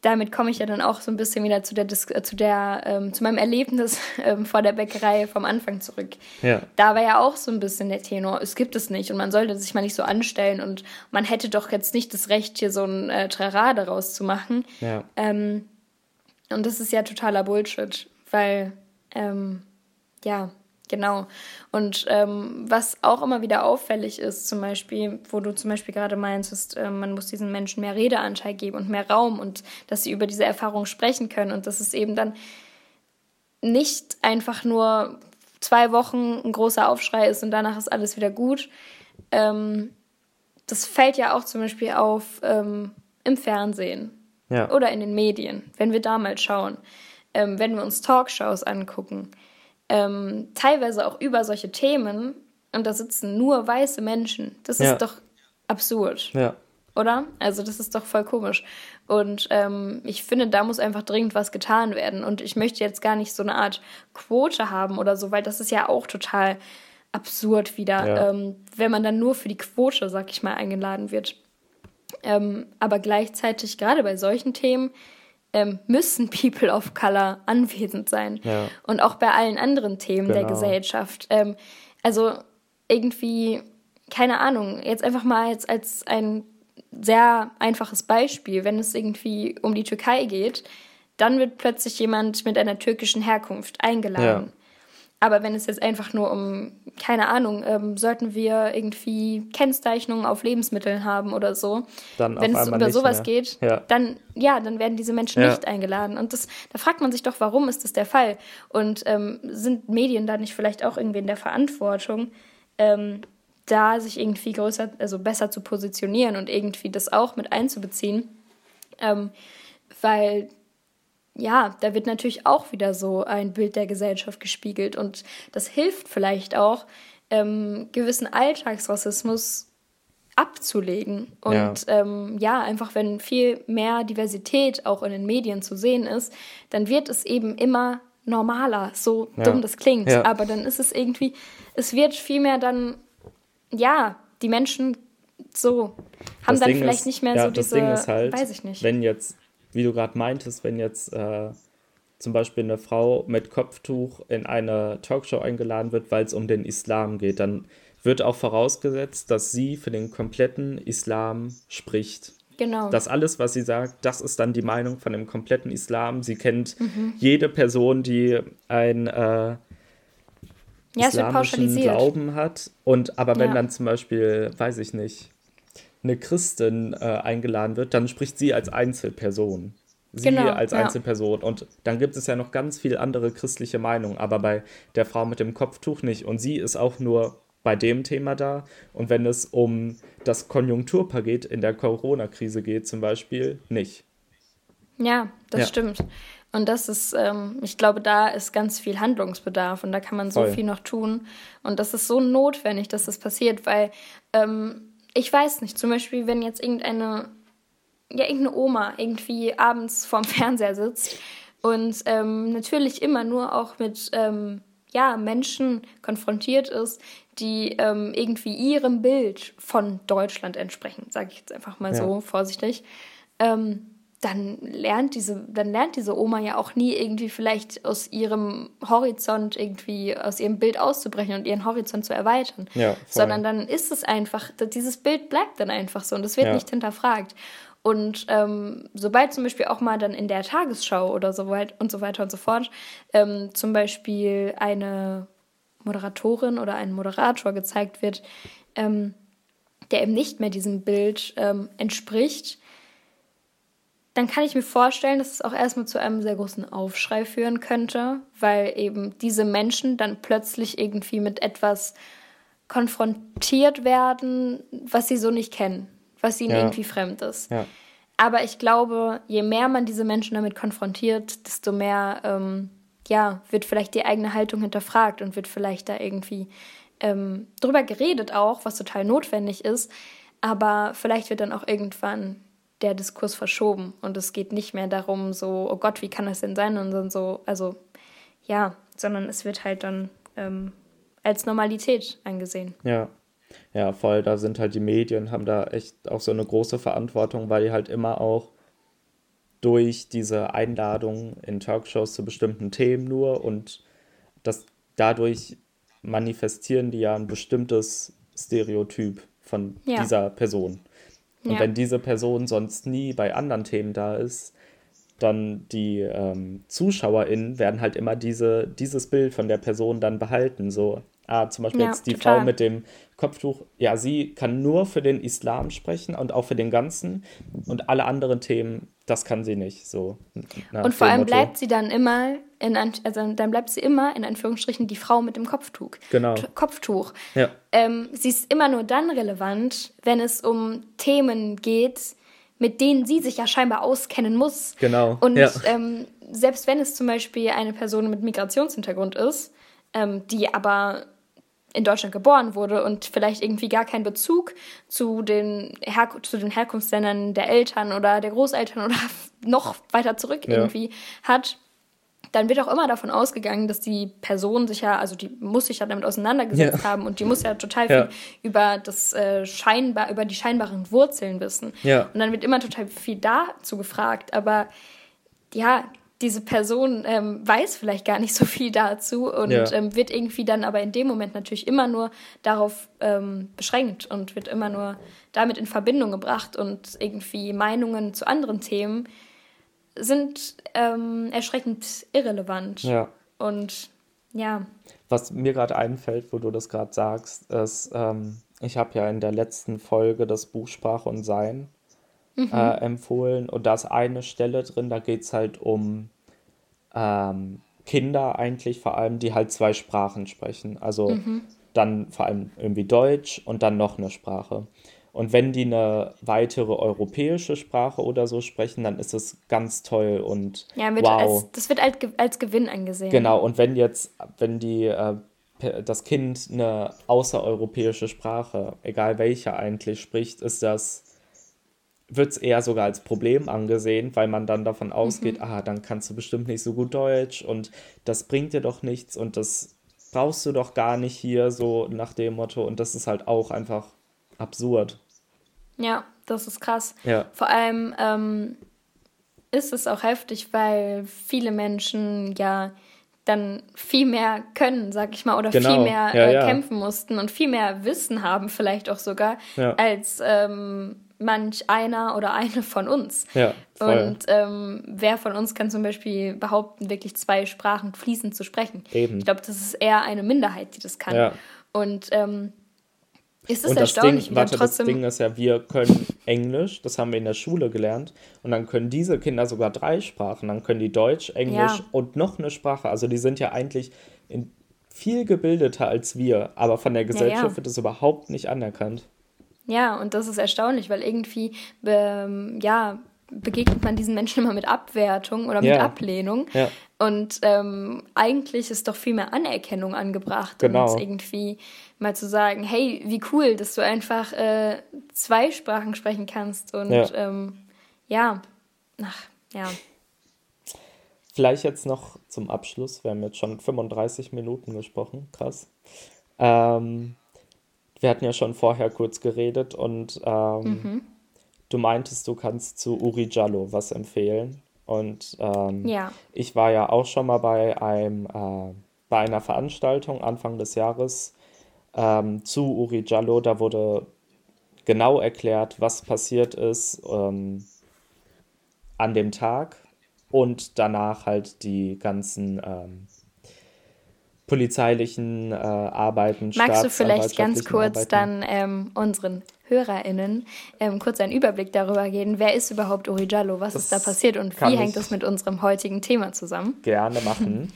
damit komme ich ja dann auch so ein bisschen wieder zu der, äh, zu der, ähm, zu meinem Erlebnis ähm, vor der Bäckerei vom Anfang zurück. Ja. Da war ja auch so ein bisschen der Tenor, es gibt es nicht und man sollte sich mal nicht so anstellen und man hätte doch jetzt nicht das Recht, hier so ein äh, Trara daraus zu machen. Ja. Ähm, und das ist ja totaler Bullshit, weil, ähm, ja, Genau. Und ähm, was auch immer wieder auffällig ist, zum Beispiel, wo du zum Beispiel gerade meinst, ist, äh, man muss diesen Menschen mehr Redeanteil geben und mehr Raum und dass sie über diese Erfahrung sprechen können und dass es eben dann nicht einfach nur zwei Wochen ein großer Aufschrei ist und danach ist alles wieder gut. Ähm, das fällt ja auch zum Beispiel auf ähm, im Fernsehen ja. oder in den Medien, wenn wir da mal schauen, ähm, wenn wir uns Talkshows angucken ähm, teilweise auch über solche Themen und da sitzen nur weiße Menschen. Das ja. ist doch absurd. Ja. Oder? Also das ist doch voll komisch. Und ähm, ich finde, da muss einfach dringend was getan werden. Und ich möchte jetzt gar nicht so eine Art Quote haben oder so, weil das ist ja auch total absurd wieder, ja. ähm, wenn man dann nur für die Quote, sag ich mal, eingeladen wird. Ähm, aber gleichzeitig, gerade bei solchen Themen, ähm, müssen People of Color anwesend sein. Ja. Und auch bei allen anderen Themen genau. der Gesellschaft. Ähm, also irgendwie, keine Ahnung, jetzt einfach mal jetzt als ein sehr einfaches Beispiel, wenn es irgendwie um die Türkei geht, dann wird plötzlich jemand mit einer türkischen Herkunft eingeladen. Ja. Aber wenn es jetzt einfach nur um, keine Ahnung, ähm, sollten wir irgendwie Kennzeichnungen auf Lebensmitteln haben oder so, dann wenn es über sowas mehr. geht, ja. dann ja, dann werden diese Menschen ja. nicht eingeladen. Und das, da fragt man sich doch, warum ist das der Fall? Und ähm, sind Medien da nicht vielleicht auch irgendwie in der Verantwortung, ähm, da sich irgendwie größer, also besser zu positionieren und irgendwie das auch mit einzubeziehen? Ähm, weil ja, da wird natürlich auch wieder so ein Bild der Gesellschaft gespiegelt und das hilft vielleicht auch, ähm, gewissen Alltagsrassismus abzulegen. Und ja. Ähm, ja, einfach wenn viel mehr Diversität auch in den Medien zu sehen ist, dann wird es eben immer normaler, so ja. dumm das klingt. Ja. Aber dann ist es irgendwie, es wird viel mehr dann, ja, die Menschen so, haben das dann Ding vielleicht ist, nicht mehr so diese, halt, weiß ich nicht. Wenn jetzt wie du gerade meintest, wenn jetzt äh, zum Beispiel eine Frau mit Kopftuch in eine Talkshow eingeladen wird, weil es um den Islam geht, dann wird auch vorausgesetzt, dass sie für den kompletten Islam spricht. Genau. Das alles, was sie sagt, das ist dann die Meinung von dem kompletten Islam. Sie kennt mhm. jede Person, die ein, äh, ja, islamischen Glauben hat. Und aber wenn ja. dann zum Beispiel, weiß ich nicht, eine Christin äh, eingeladen wird, dann spricht sie als Einzelperson. Sie genau, als Einzelperson. Ja. Und dann gibt es ja noch ganz viele andere christliche Meinungen, aber bei der Frau mit dem Kopftuch nicht. Und sie ist auch nur bei dem Thema da. Und wenn es um das Konjunkturpaket in der Corona-Krise geht, zum Beispiel, nicht. Ja, das ja. stimmt. Und das ist, ähm, ich glaube, da ist ganz viel Handlungsbedarf und da kann man so Voll. viel noch tun. Und das ist so notwendig, dass das passiert, weil ähm, ich weiß nicht, zum Beispiel, wenn jetzt irgendeine, ja, irgendeine Oma irgendwie abends vorm Fernseher sitzt und ähm, natürlich immer nur auch mit ähm, ja, Menschen konfrontiert ist, die ähm, irgendwie ihrem Bild von Deutschland entsprechen, sage ich jetzt einfach mal ja. so vorsichtig. Ähm, dann lernt diese, dann lernt diese Oma ja auch nie irgendwie vielleicht aus ihrem Horizont irgendwie aus ihrem Bild auszubrechen und ihren Horizont zu erweitern. Ja, sondern dann ist es einfach, dieses Bild bleibt dann einfach so und es wird ja. nicht hinterfragt. Und ähm, sobald zum Beispiel auch mal dann in der Tagesschau oder so weit und so weiter und so fort ähm, zum Beispiel eine Moderatorin oder ein Moderator gezeigt wird, ähm, der eben nicht mehr diesem Bild ähm, entspricht, dann kann ich mir vorstellen, dass es auch erstmal zu einem sehr großen Aufschrei führen könnte, weil eben diese Menschen dann plötzlich irgendwie mit etwas konfrontiert werden, was sie so nicht kennen, was ihnen ja. irgendwie fremd ist. Ja. Aber ich glaube, je mehr man diese Menschen damit konfrontiert, desto mehr ähm, ja, wird vielleicht die eigene Haltung hinterfragt und wird vielleicht da irgendwie ähm, drüber geredet auch, was total notwendig ist. Aber vielleicht wird dann auch irgendwann der Diskurs verschoben und es geht nicht mehr darum, so, oh Gott, wie kann das denn sein? Und dann so, also ja, sondern es wird halt dann ähm, als Normalität angesehen. Ja. Ja, voll, da sind halt die Medien, haben da echt auch so eine große Verantwortung, weil die halt immer auch durch diese Einladung in Talkshows zu bestimmten Themen nur und das dadurch manifestieren die ja ein bestimmtes Stereotyp von ja. dieser Person. Und ja. wenn diese Person sonst nie bei anderen Themen da ist, dann die ähm, ZuschauerInnen werden halt immer diese, dieses Bild von der Person dann behalten. So, ah, zum Beispiel ja, jetzt die total. Frau mit dem Kopftuch, ja, sie kann nur für den Islam sprechen und auch für den ganzen und alle anderen Themen, das kann sie nicht. So. Und vor allem Motto. bleibt sie dann immer in also dann bleibt sie immer in Anführungsstrichen die Frau mit dem Kopftuch. Genau. Kopftuch. Ja. Ähm, sie ist immer nur dann relevant, wenn es um Themen geht, mit denen sie sich ja scheinbar auskennen muss. Genau. Und ja. ähm, selbst wenn es zum Beispiel eine Person mit Migrationshintergrund ist, ähm, die aber in Deutschland geboren wurde und vielleicht irgendwie gar keinen Bezug zu den, Her zu den Herkunftsländern der Eltern oder der Großeltern oder noch weiter zurück ja. irgendwie hat, dann wird auch immer davon ausgegangen, dass die Person sich ja, also die muss sich ja damit auseinandergesetzt ja. haben und die muss ja total viel ja. über das äh, scheinbar, über die scheinbaren Wurzeln wissen. Ja. Und dann wird immer total viel dazu gefragt, aber ja, diese Person ähm, weiß vielleicht gar nicht so viel dazu und ja. ähm, wird irgendwie dann aber in dem Moment natürlich immer nur darauf ähm, beschränkt und wird immer nur damit in Verbindung gebracht und irgendwie Meinungen zu anderen Themen sind ähm, erschreckend irrelevant. Ja. Und ja. Was mir gerade einfällt, wo du das gerade sagst, ist, ähm, ich habe ja in der letzten Folge das Buch Sprache und Sein mhm. äh, empfohlen und da ist eine Stelle drin, da geht es halt um ähm, Kinder eigentlich vor allem, die halt zwei Sprachen sprechen. Also mhm. dann vor allem irgendwie Deutsch und dann noch eine Sprache. Und wenn die eine weitere europäische Sprache oder so sprechen, dann ist es ganz toll und ja, wow. Als, das wird als, als Gewinn angesehen. Genau, und wenn jetzt, wenn die äh, das Kind eine außereuropäische Sprache, egal welche eigentlich spricht, ist das, wird es eher sogar als Problem angesehen, weil man dann davon ausgeht, mhm. ah, dann kannst du bestimmt nicht so gut Deutsch und das bringt dir doch nichts und das brauchst du doch gar nicht hier, so nach dem Motto. Und das ist halt auch einfach absurd. Ja, das ist krass. Ja. Vor allem ähm, ist es auch heftig, weil viele Menschen ja dann viel mehr können, sag ich mal, oder genau. viel mehr ja, äh, ja. kämpfen mussten und viel mehr Wissen haben, vielleicht auch sogar, als ähm, manch einer oder eine von uns. Ja, voll. Und ähm, wer von uns kann zum Beispiel behaupten, wirklich zwei Sprachen fließend zu sprechen? Eben. Ich glaube, das ist eher eine Minderheit, die das kann. Ja. Und ähm, ist es und erstaunlich, Ding, warte, trotzdem... das Ding ist ja, wir können Englisch, das haben wir in der Schule gelernt, und dann können diese Kinder sogar drei Sprachen. Dann können die Deutsch, Englisch ja. und noch eine Sprache. Also die sind ja eigentlich viel gebildeter als wir, aber von der Gesellschaft ja, ja. wird es überhaupt nicht anerkannt. Ja, und das ist erstaunlich, weil irgendwie, ähm, ja, begegnet man diesen Menschen immer mit Abwertung oder mit ja. Ablehnung. Ja. Und ähm, eigentlich ist doch viel mehr Anerkennung angebracht. Genau. Und irgendwie mal zu sagen, hey, wie cool, dass du einfach äh, zwei Sprachen sprechen kannst. Und ja, ähm, ja. ach, ja. Vielleicht jetzt noch zum Abschluss. Wir haben jetzt schon 35 Minuten gesprochen. Krass. Ähm, wir hatten ja schon vorher kurz geredet und ähm, mhm. du meintest, du kannst zu Uri Jallo was empfehlen. Und ähm, ja. ich war ja auch schon mal bei, einem, äh, bei einer Veranstaltung Anfang des Jahres ähm, zu Uri Jallo. Da wurde genau erklärt, was passiert ist ähm, an dem Tag und danach halt die ganzen ähm, polizeilichen äh, Arbeiten. Magst du vielleicht ganz kurz Arbeiten. dann ähm, unseren HörerInnen ähm, kurz einen Überblick darüber geben, wer ist überhaupt Uri Jallo, was das ist da passiert und wie hängt das mit unserem heutigen Thema zusammen? Gerne machen.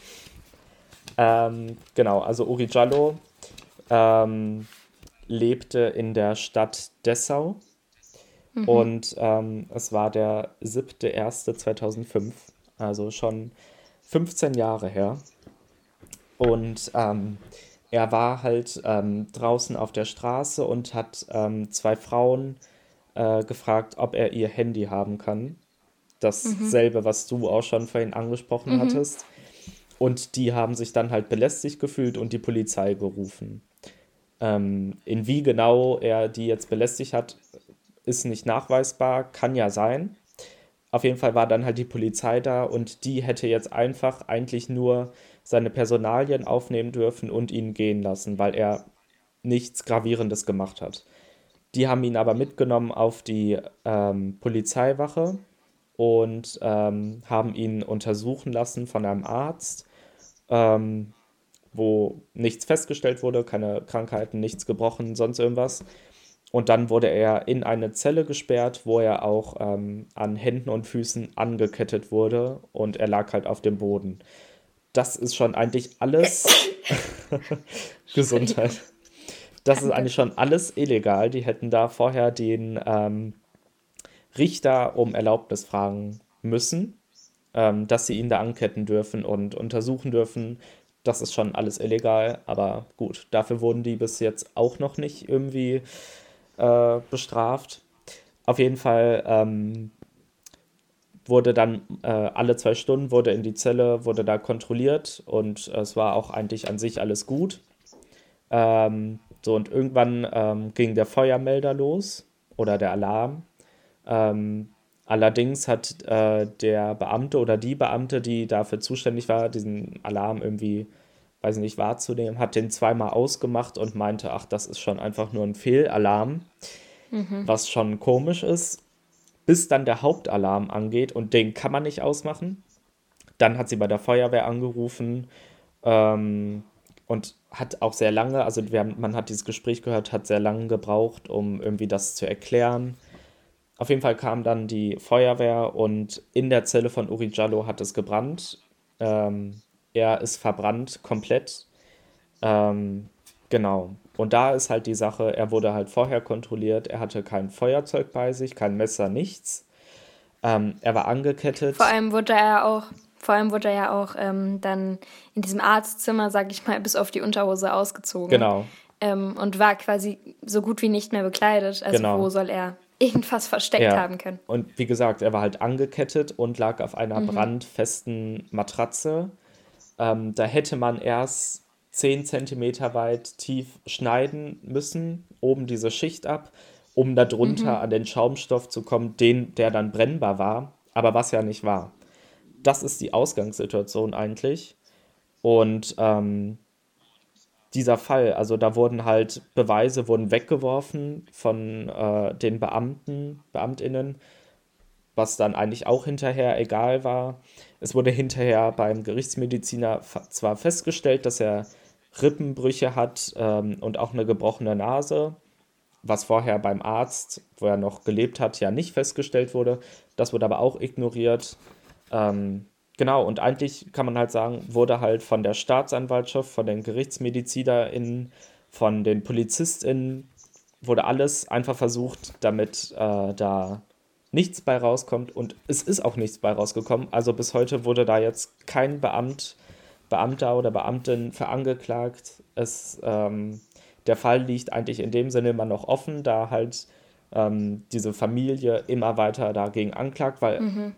ähm, genau, also Uri Jallo ähm, lebte in der Stadt Dessau mhm. und ähm, es war der 7.1.2005, also schon 15 Jahre her. Und ähm, er war halt ähm, draußen auf der Straße und hat ähm, zwei Frauen äh, gefragt, ob er ihr Handy haben kann. Dasselbe, mhm. was du auch schon vorhin angesprochen mhm. hattest. Und die haben sich dann halt belästigt gefühlt und die Polizei gerufen. Ähm, in wie genau er die jetzt belästigt hat, ist nicht nachweisbar, kann ja sein. Auf jeden Fall war dann halt die Polizei da und die hätte jetzt einfach eigentlich nur seine Personalien aufnehmen dürfen und ihn gehen lassen, weil er nichts Gravierendes gemacht hat. Die haben ihn aber mitgenommen auf die ähm, Polizeiwache und ähm, haben ihn untersuchen lassen von einem Arzt, ähm, wo nichts festgestellt wurde, keine Krankheiten, nichts gebrochen, sonst irgendwas. Und dann wurde er in eine Zelle gesperrt, wo er auch ähm, an Händen und Füßen angekettet wurde und er lag halt auf dem Boden. Das ist schon eigentlich alles Gesundheit. Das ist eigentlich schon alles illegal. Die hätten da vorher den ähm, Richter um Erlaubnis fragen müssen, ähm, dass sie ihn da anketten dürfen und untersuchen dürfen. Das ist schon alles illegal, aber gut, dafür wurden die bis jetzt auch noch nicht irgendwie äh, bestraft. Auf jeden Fall ähm, wurde dann äh, alle zwei Stunden wurde in die Zelle, wurde da kontrolliert und äh, es war auch eigentlich an sich alles gut. Ähm, so und irgendwann ähm, ging der Feuermelder los oder der Alarm. Ähm, allerdings hat äh, der Beamte oder die Beamte, die dafür zuständig war, diesen Alarm irgendwie, weiß ich nicht, wahrzunehmen, hat den zweimal ausgemacht und meinte, ach, das ist schon einfach nur ein Fehlalarm, mhm. was schon komisch ist bis dann der Hauptalarm angeht und den kann man nicht ausmachen. Dann hat sie bei der Feuerwehr angerufen ähm, und hat auch sehr lange, also haben, man hat dieses Gespräch gehört, hat sehr lange gebraucht, um irgendwie das zu erklären. Auf jeden Fall kam dann die Feuerwehr und in der Zelle von Uri Jallo hat es gebrannt. Ähm, er ist verbrannt komplett. Ähm, genau. Und da ist halt die Sache, er wurde halt vorher kontrolliert, er hatte kein Feuerzeug bei sich, kein Messer, nichts. Ähm, er war angekettet. Vor allem wurde er auch, vor allem wurde er ja auch ähm, dann in diesem Arztzimmer, sag ich mal, bis auf die Unterhose ausgezogen. Genau. Ähm, und war quasi so gut wie nicht mehr bekleidet. Also genau. wo soll er irgendwas versteckt ja. haben können? Und wie gesagt, er war halt angekettet und lag auf einer mhm. brandfesten Matratze. Ähm, da hätte man erst 10 cm weit tief schneiden müssen, oben diese Schicht ab, um darunter mhm. an den Schaumstoff zu kommen, den, der dann brennbar war, aber was ja nicht war. Das ist die Ausgangssituation eigentlich. Und ähm, dieser Fall, also da wurden halt Beweise wurden weggeworfen von äh, den Beamten, Beamtinnen, was dann eigentlich auch hinterher egal war. Es wurde hinterher beim Gerichtsmediziner zwar festgestellt, dass er Rippenbrüche hat ähm, und auch eine gebrochene Nase, was vorher beim Arzt, wo er noch gelebt hat, ja nicht festgestellt wurde. Das wurde aber auch ignoriert. Ähm, genau, und eigentlich kann man halt sagen, wurde halt von der Staatsanwaltschaft, von den GerichtsmedizinerInnen, von den PolizistInnen, wurde alles einfach versucht, damit äh, da nichts bei rauskommt. Und es ist auch nichts bei rausgekommen. Also bis heute wurde da jetzt kein Beamt, Beamter oder Beamtin für angeklagt. Es ähm, der Fall liegt eigentlich in dem Sinne immer noch offen, da halt ähm, diese Familie immer weiter dagegen anklagt, weil mhm.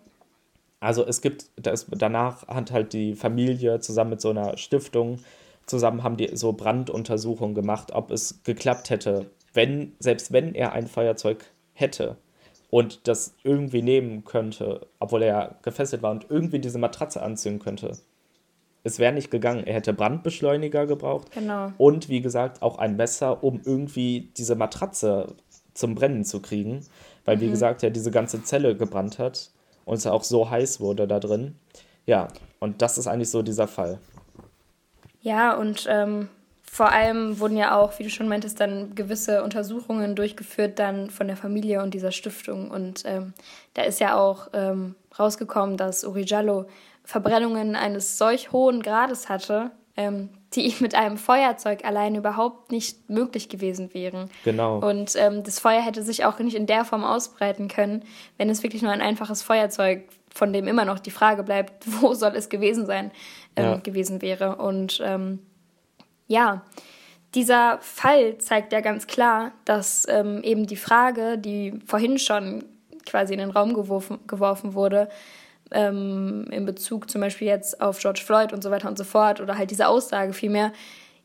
also es gibt, das, danach hat halt die Familie zusammen mit so einer Stiftung, zusammen haben die so Branduntersuchungen gemacht, ob es geklappt hätte, wenn, selbst wenn er ein Feuerzeug hätte und das irgendwie nehmen könnte, obwohl er gefesselt war und irgendwie diese Matratze anziehen könnte, es wäre nicht gegangen. Er hätte Brandbeschleuniger gebraucht. Genau. Und wie gesagt, auch ein Messer, um irgendwie diese Matratze zum Brennen zu kriegen. Weil, mhm. wie gesagt, er diese ganze Zelle gebrannt hat und es auch so heiß wurde da drin. Ja, und das ist eigentlich so dieser Fall. Ja, und ähm, vor allem wurden ja auch, wie du schon meintest, dann gewisse Untersuchungen durchgeführt dann von der Familie und dieser Stiftung. Und ähm, da ist ja auch ähm, rausgekommen, dass Uri Jallo Verbrennungen eines solch hohen Grades hatte, ähm, die mit einem Feuerzeug allein überhaupt nicht möglich gewesen wären. Genau. Und ähm, das Feuer hätte sich auch nicht in der Form ausbreiten können, wenn es wirklich nur ein einfaches Feuerzeug, von dem immer noch die Frage bleibt, wo soll es gewesen sein, ähm, ja. gewesen wäre. Und ähm, ja, dieser Fall zeigt ja ganz klar, dass ähm, eben die Frage, die vorhin schon quasi in den Raum geworfen, geworfen wurde, ähm, in Bezug zum Beispiel jetzt auf George Floyd und so weiter und so fort oder halt diese Aussage vielmehr,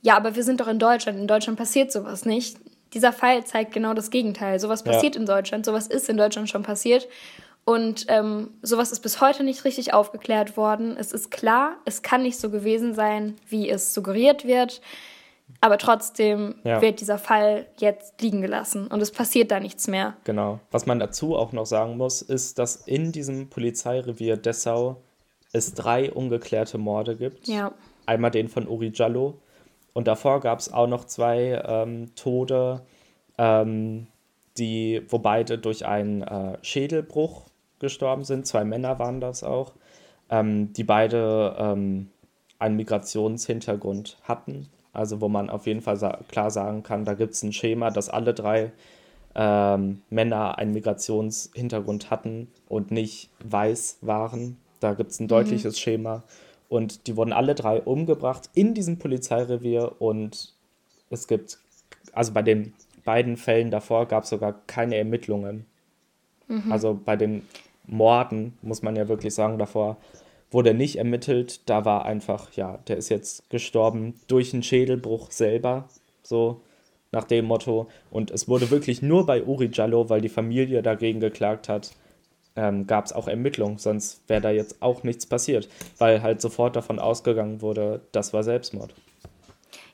ja, aber wir sind doch in Deutschland, in Deutschland passiert sowas nicht. Dieser Fall zeigt genau das Gegenteil. Sowas passiert ja. in Deutschland, sowas ist in Deutschland schon passiert. Und ähm, sowas ist bis heute nicht richtig aufgeklärt worden. Es ist klar, es kann nicht so gewesen sein, wie es suggeriert wird. Aber trotzdem ja. wird dieser Fall jetzt liegen gelassen und es passiert da nichts mehr. Genau. Was man dazu auch noch sagen muss, ist, dass in diesem Polizeirevier Dessau es drei ungeklärte Morde gibt. Ja. Einmal den von Uri Jallo und davor gab es auch noch zwei ähm, Tode, ähm, die, wo beide durch einen äh, Schädelbruch gestorben sind. Zwei Männer waren das auch, ähm, die beide ähm, einen Migrationshintergrund hatten also wo man auf jeden Fall sa klar sagen kann, da gibt es ein Schema, dass alle drei ähm, Männer einen Migrationshintergrund hatten und nicht weiß waren. Da gibt es ein mhm. deutliches mhm. Schema. Und die wurden alle drei umgebracht in diesem Polizeirevier und es gibt, also bei den beiden Fällen davor gab es sogar keine Ermittlungen. Mhm. Also bei den Morden, muss man ja wirklich sagen, davor wurde nicht ermittelt. Da war einfach, ja, der ist jetzt gestorben durch einen Schädelbruch selber, so nach dem Motto. Und es wurde wirklich nur bei Uri Jallo, weil die Familie dagegen geklagt hat, ähm, gab es auch Ermittlungen. Sonst wäre da jetzt auch nichts passiert, weil halt sofort davon ausgegangen wurde, das war Selbstmord.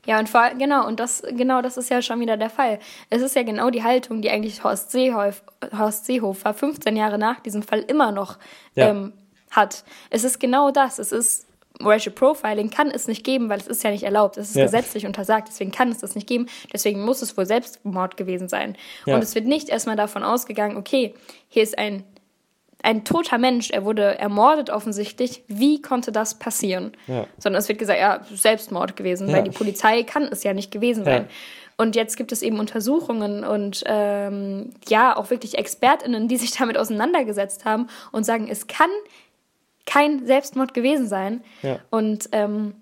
Ja, und vor, genau, und das, genau das ist ja schon wieder der Fall. Es ist ja genau die Haltung, die eigentlich Horst, Seehof, Horst Seehofer 15 Jahre nach diesem Fall immer noch ja. ähm, hat. Es ist genau das. Es ist Racial Profiling kann es nicht geben, weil es ist ja nicht erlaubt. Es ist ja. gesetzlich untersagt, deswegen kann es das nicht geben. Deswegen muss es wohl Selbstmord gewesen sein. Ja. Und es wird nicht erstmal davon ausgegangen, okay, hier ist ein, ein toter Mensch, er wurde ermordet offensichtlich. Wie konnte das passieren? Ja. Sondern es wird gesagt, ja, Selbstmord gewesen, weil die Polizei kann es ja nicht gewesen sein. Und jetzt gibt es eben Untersuchungen und ähm, ja, auch wirklich ExpertInnen, die sich damit auseinandergesetzt haben und sagen, es kann kein Selbstmord gewesen sein. Ja. Und ähm,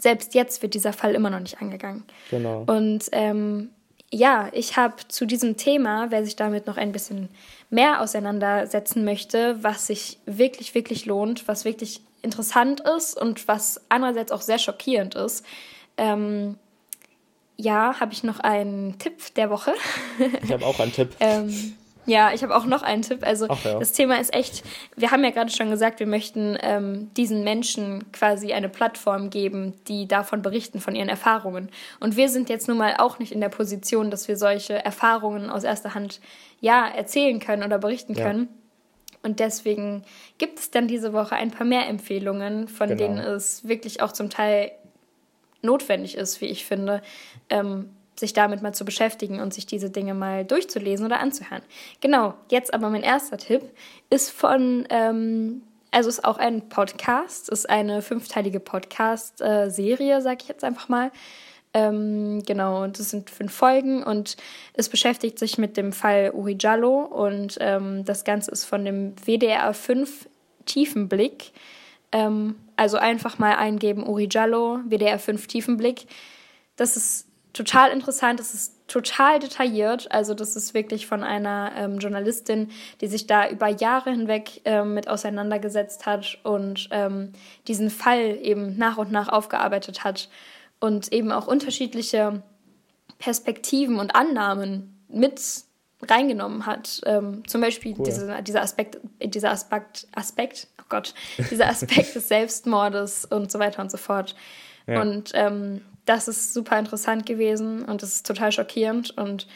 selbst jetzt wird dieser Fall immer noch nicht angegangen. Genau. Und ähm, ja, ich habe zu diesem Thema, wer sich damit noch ein bisschen mehr auseinandersetzen möchte, was sich wirklich, wirklich lohnt, was wirklich interessant ist und was andererseits auch sehr schockierend ist, ähm, ja, habe ich noch einen Tipp der Woche. Ich habe auch einen Tipp. ähm, Ja, ich habe auch noch einen Tipp. Also Ach, ja. das Thema ist echt, wir haben ja gerade schon gesagt, wir möchten ähm, diesen Menschen quasi eine Plattform geben, die davon berichten, von ihren Erfahrungen. Und wir sind jetzt nun mal auch nicht in der Position, dass wir solche Erfahrungen aus erster Hand ja erzählen können oder berichten ja. können. Und deswegen gibt es dann diese Woche ein paar mehr Empfehlungen, von genau. denen es wirklich auch zum Teil notwendig ist, wie ich finde, ähm, sich damit mal zu beschäftigen und sich diese Dinge mal durchzulesen oder anzuhören. Genau, jetzt aber mein erster Tipp ist von, ähm, also ist auch ein Podcast, ist eine fünfteilige Podcast-Serie, äh, sage ich jetzt einfach mal. Ähm, genau, und das sind fünf Folgen und es beschäftigt sich mit dem Fall Uri Jallo und ähm, das Ganze ist von dem WDR 5 Tiefenblick. Ähm, also einfach mal eingeben Uri Jallo, WDR 5 Tiefenblick. Das ist total interessant, es ist total detailliert. Also das ist wirklich von einer ähm, Journalistin, die sich da über Jahre hinweg ähm, mit auseinandergesetzt hat und ähm, diesen Fall eben nach und nach aufgearbeitet hat und eben auch unterschiedliche Perspektiven und Annahmen mit reingenommen hat. Ähm, zum Beispiel cool. diese, dieser Aspekt, dieser Aspekt, Aspekt, oh Gott, dieser Aspekt des Selbstmordes und so weiter und so fort. Ja. Und ähm, das ist super interessant gewesen und das ist total schockierend. Und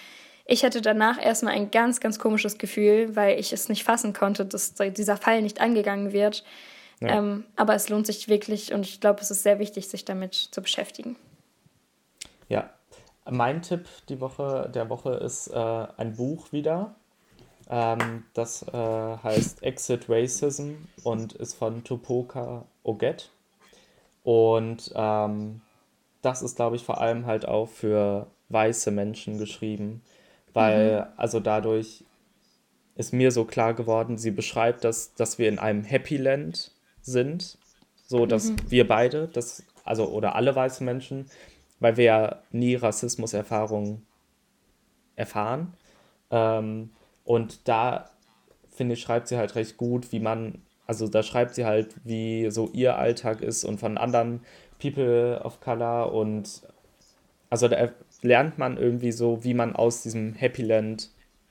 ich hatte danach erstmal ein ganz, ganz komisches Gefühl, weil ich es nicht fassen konnte, dass dieser Fall nicht angegangen wird. Ja. Ähm, aber es lohnt sich wirklich und ich glaube, es ist sehr wichtig, sich damit zu beschäftigen. Ja, mein Tipp die Woche, der Woche ist äh, ein Buch wieder. Ähm, das äh, heißt Exit Racism und ist von Tupoka Oget. Und ähm, das ist, glaube ich, vor allem halt auch für weiße Menschen geschrieben, weil mhm. also dadurch ist mir so klar geworden, sie beschreibt, dass, dass wir in einem Happy Land sind, so dass mhm. wir beide, das, also oder alle weißen Menschen, weil wir ja nie Rassismuserfahrungen erfahren. Ähm, und da, finde ich, schreibt sie halt recht gut, wie man, also da schreibt sie halt, wie so ihr Alltag ist und von anderen People of Color und also da lernt man irgendwie so, wie man aus diesem Happy Land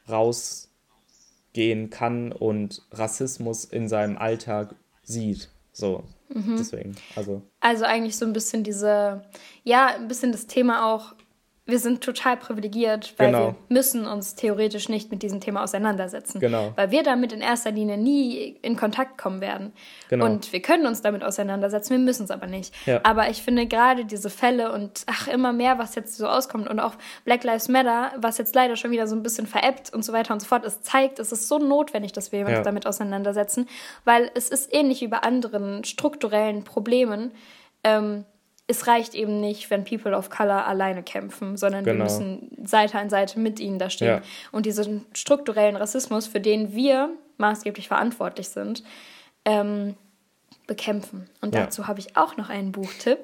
rausgehen kann und Rassismus in seinem Alltag sieht. So, mhm. deswegen, also. Also eigentlich so ein bisschen diese, ja, ein bisschen das Thema auch wir sind total privilegiert, weil genau. wir müssen uns theoretisch nicht mit diesem Thema auseinandersetzen. Genau. Weil wir damit in erster Linie nie in Kontakt kommen werden. Genau. Und wir können uns damit auseinandersetzen, wir müssen es aber nicht. Ja. Aber ich finde gerade diese Fälle und ach, immer mehr, was jetzt so auskommt und auch Black Lives Matter, was jetzt leider schon wieder so ein bisschen veräppt und so weiter und so fort, es zeigt, es ist so notwendig, dass wir uns ja. damit auseinandersetzen, weil es ist ähnlich wie bei anderen strukturellen Problemen. Ähm, es reicht eben nicht, wenn People of Color alleine kämpfen, sondern genau. wir müssen Seite an Seite mit ihnen da stehen. Ja. Und diesen strukturellen Rassismus, für den wir maßgeblich verantwortlich sind, ähm, bekämpfen. Und ja. dazu habe ich auch noch einen Buchtipp.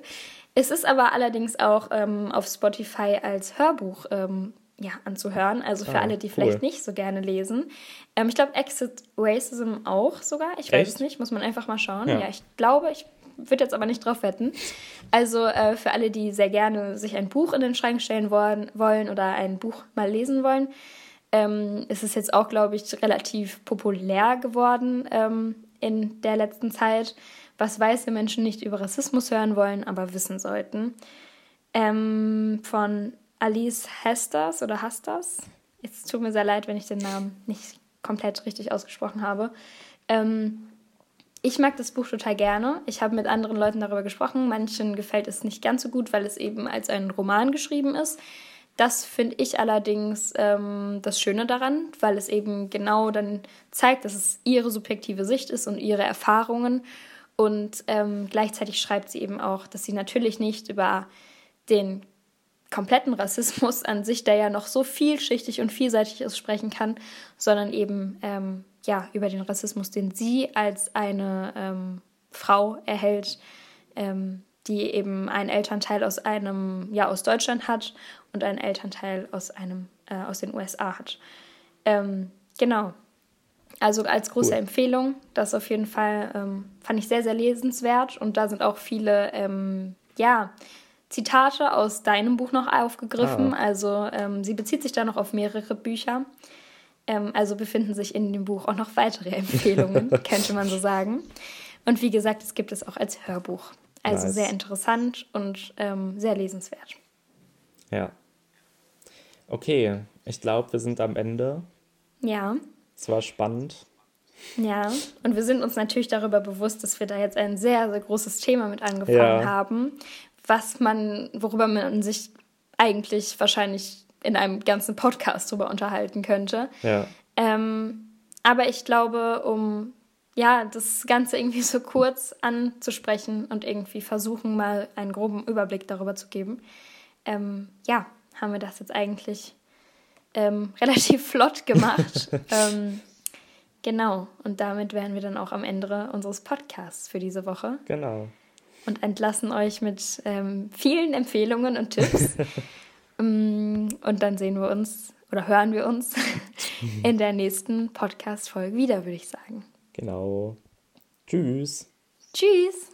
Es ist aber allerdings auch ähm, auf Spotify als Hörbuch ähm, ja, anzuhören. Also für ah, alle, die cool. vielleicht nicht so gerne lesen. Ähm, ich glaube, Exit Racism auch sogar. Ich weiß Echt? es nicht, muss man einfach mal schauen. Ja, ja ich glaube, ich würde jetzt aber nicht drauf wetten. Also äh, für alle, die sehr gerne sich ein Buch in den Schrank stellen wollen, wollen oder ein Buch mal lesen wollen, ähm, ist es jetzt auch, glaube ich, relativ populär geworden ähm, in der letzten Zeit, was weiße Menschen nicht über Rassismus hören wollen, aber wissen sollten. Ähm, von Alice Hesters oder Hasters. Es tut mir sehr leid, wenn ich den Namen nicht komplett richtig ausgesprochen habe. Ähm, ich mag das Buch total gerne. Ich habe mit anderen Leuten darüber gesprochen. Manchen gefällt es nicht ganz so gut, weil es eben als ein Roman geschrieben ist. Das finde ich allerdings ähm, das Schöne daran, weil es eben genau dann zeigt, dass es ihre subjektive Sicht ist und ihre Erfahrungen. Und ähm, gleichzeitig schreibt sie eben auch, dass sie natürlich nicht über den kompletten Rassismus an sich, der ja noch so vielschichtig und vielseitig ist, sprechen kann, sondern eben ähm, ja, über den Rassismus, den sie als eine ähm, Frau erhält, ähm, die eben einen Elternteil aus einem, ja, aus Deutschland hat und einen Elternteil aus einem, äh, aus den USA hat. Ähm, genau. Also als große cool. Empfehlung, das auf jeden Fall ähm, fand ich sehr, sehr lesenswert und da sind auch viele, ähm, ja, Zitate aus deinem Buch noch aufgegriffen. Ah. Also ähm, sie bezieht sich da noch auf mehrere Bücher. Ähm, also befinden sich in dem Buch auch noch weitere Empfehlungen, könnte man so sagen. Und wie gesagt, es gibt es auch als Hörbuch. Also nice. sehr interessant und ähm, sehr lesenswert. Ja. Okay, ich glaube, wir sind am Ende. Ja. Es war spannend. Ja, und wir sind uns natürlich darüber bewusst, dass wir da jetzt ein sehr, sehr großes Thema mit angefangen ja. haben, was man, worüber man sich eigentlich wahrscheinlich in einem ganzen Podcast drüber unterhalten könnte. Ja. Ähm, aber ich glaube, um ja, das Ganze irgendwie so kurz anzusprechen und irgendwie versuchen, mal einen groben Überblick darüber zu geben, ähm, ja, haben wir das jetzt eigentlich ähm, relativ flott gemacht. ähm, genau, und damit wären wir dann auch am Ende unseres Podcasts für diese Woche. Genau. Und entlassen euch mit ähm, vielen Empfehlungen und Tipps. Mm, und dann sehen wir uns oder hören wir uns in der nächsten Podcast-Folge wieder, würde ich sagen. Genau. Tschüss. Tschüss.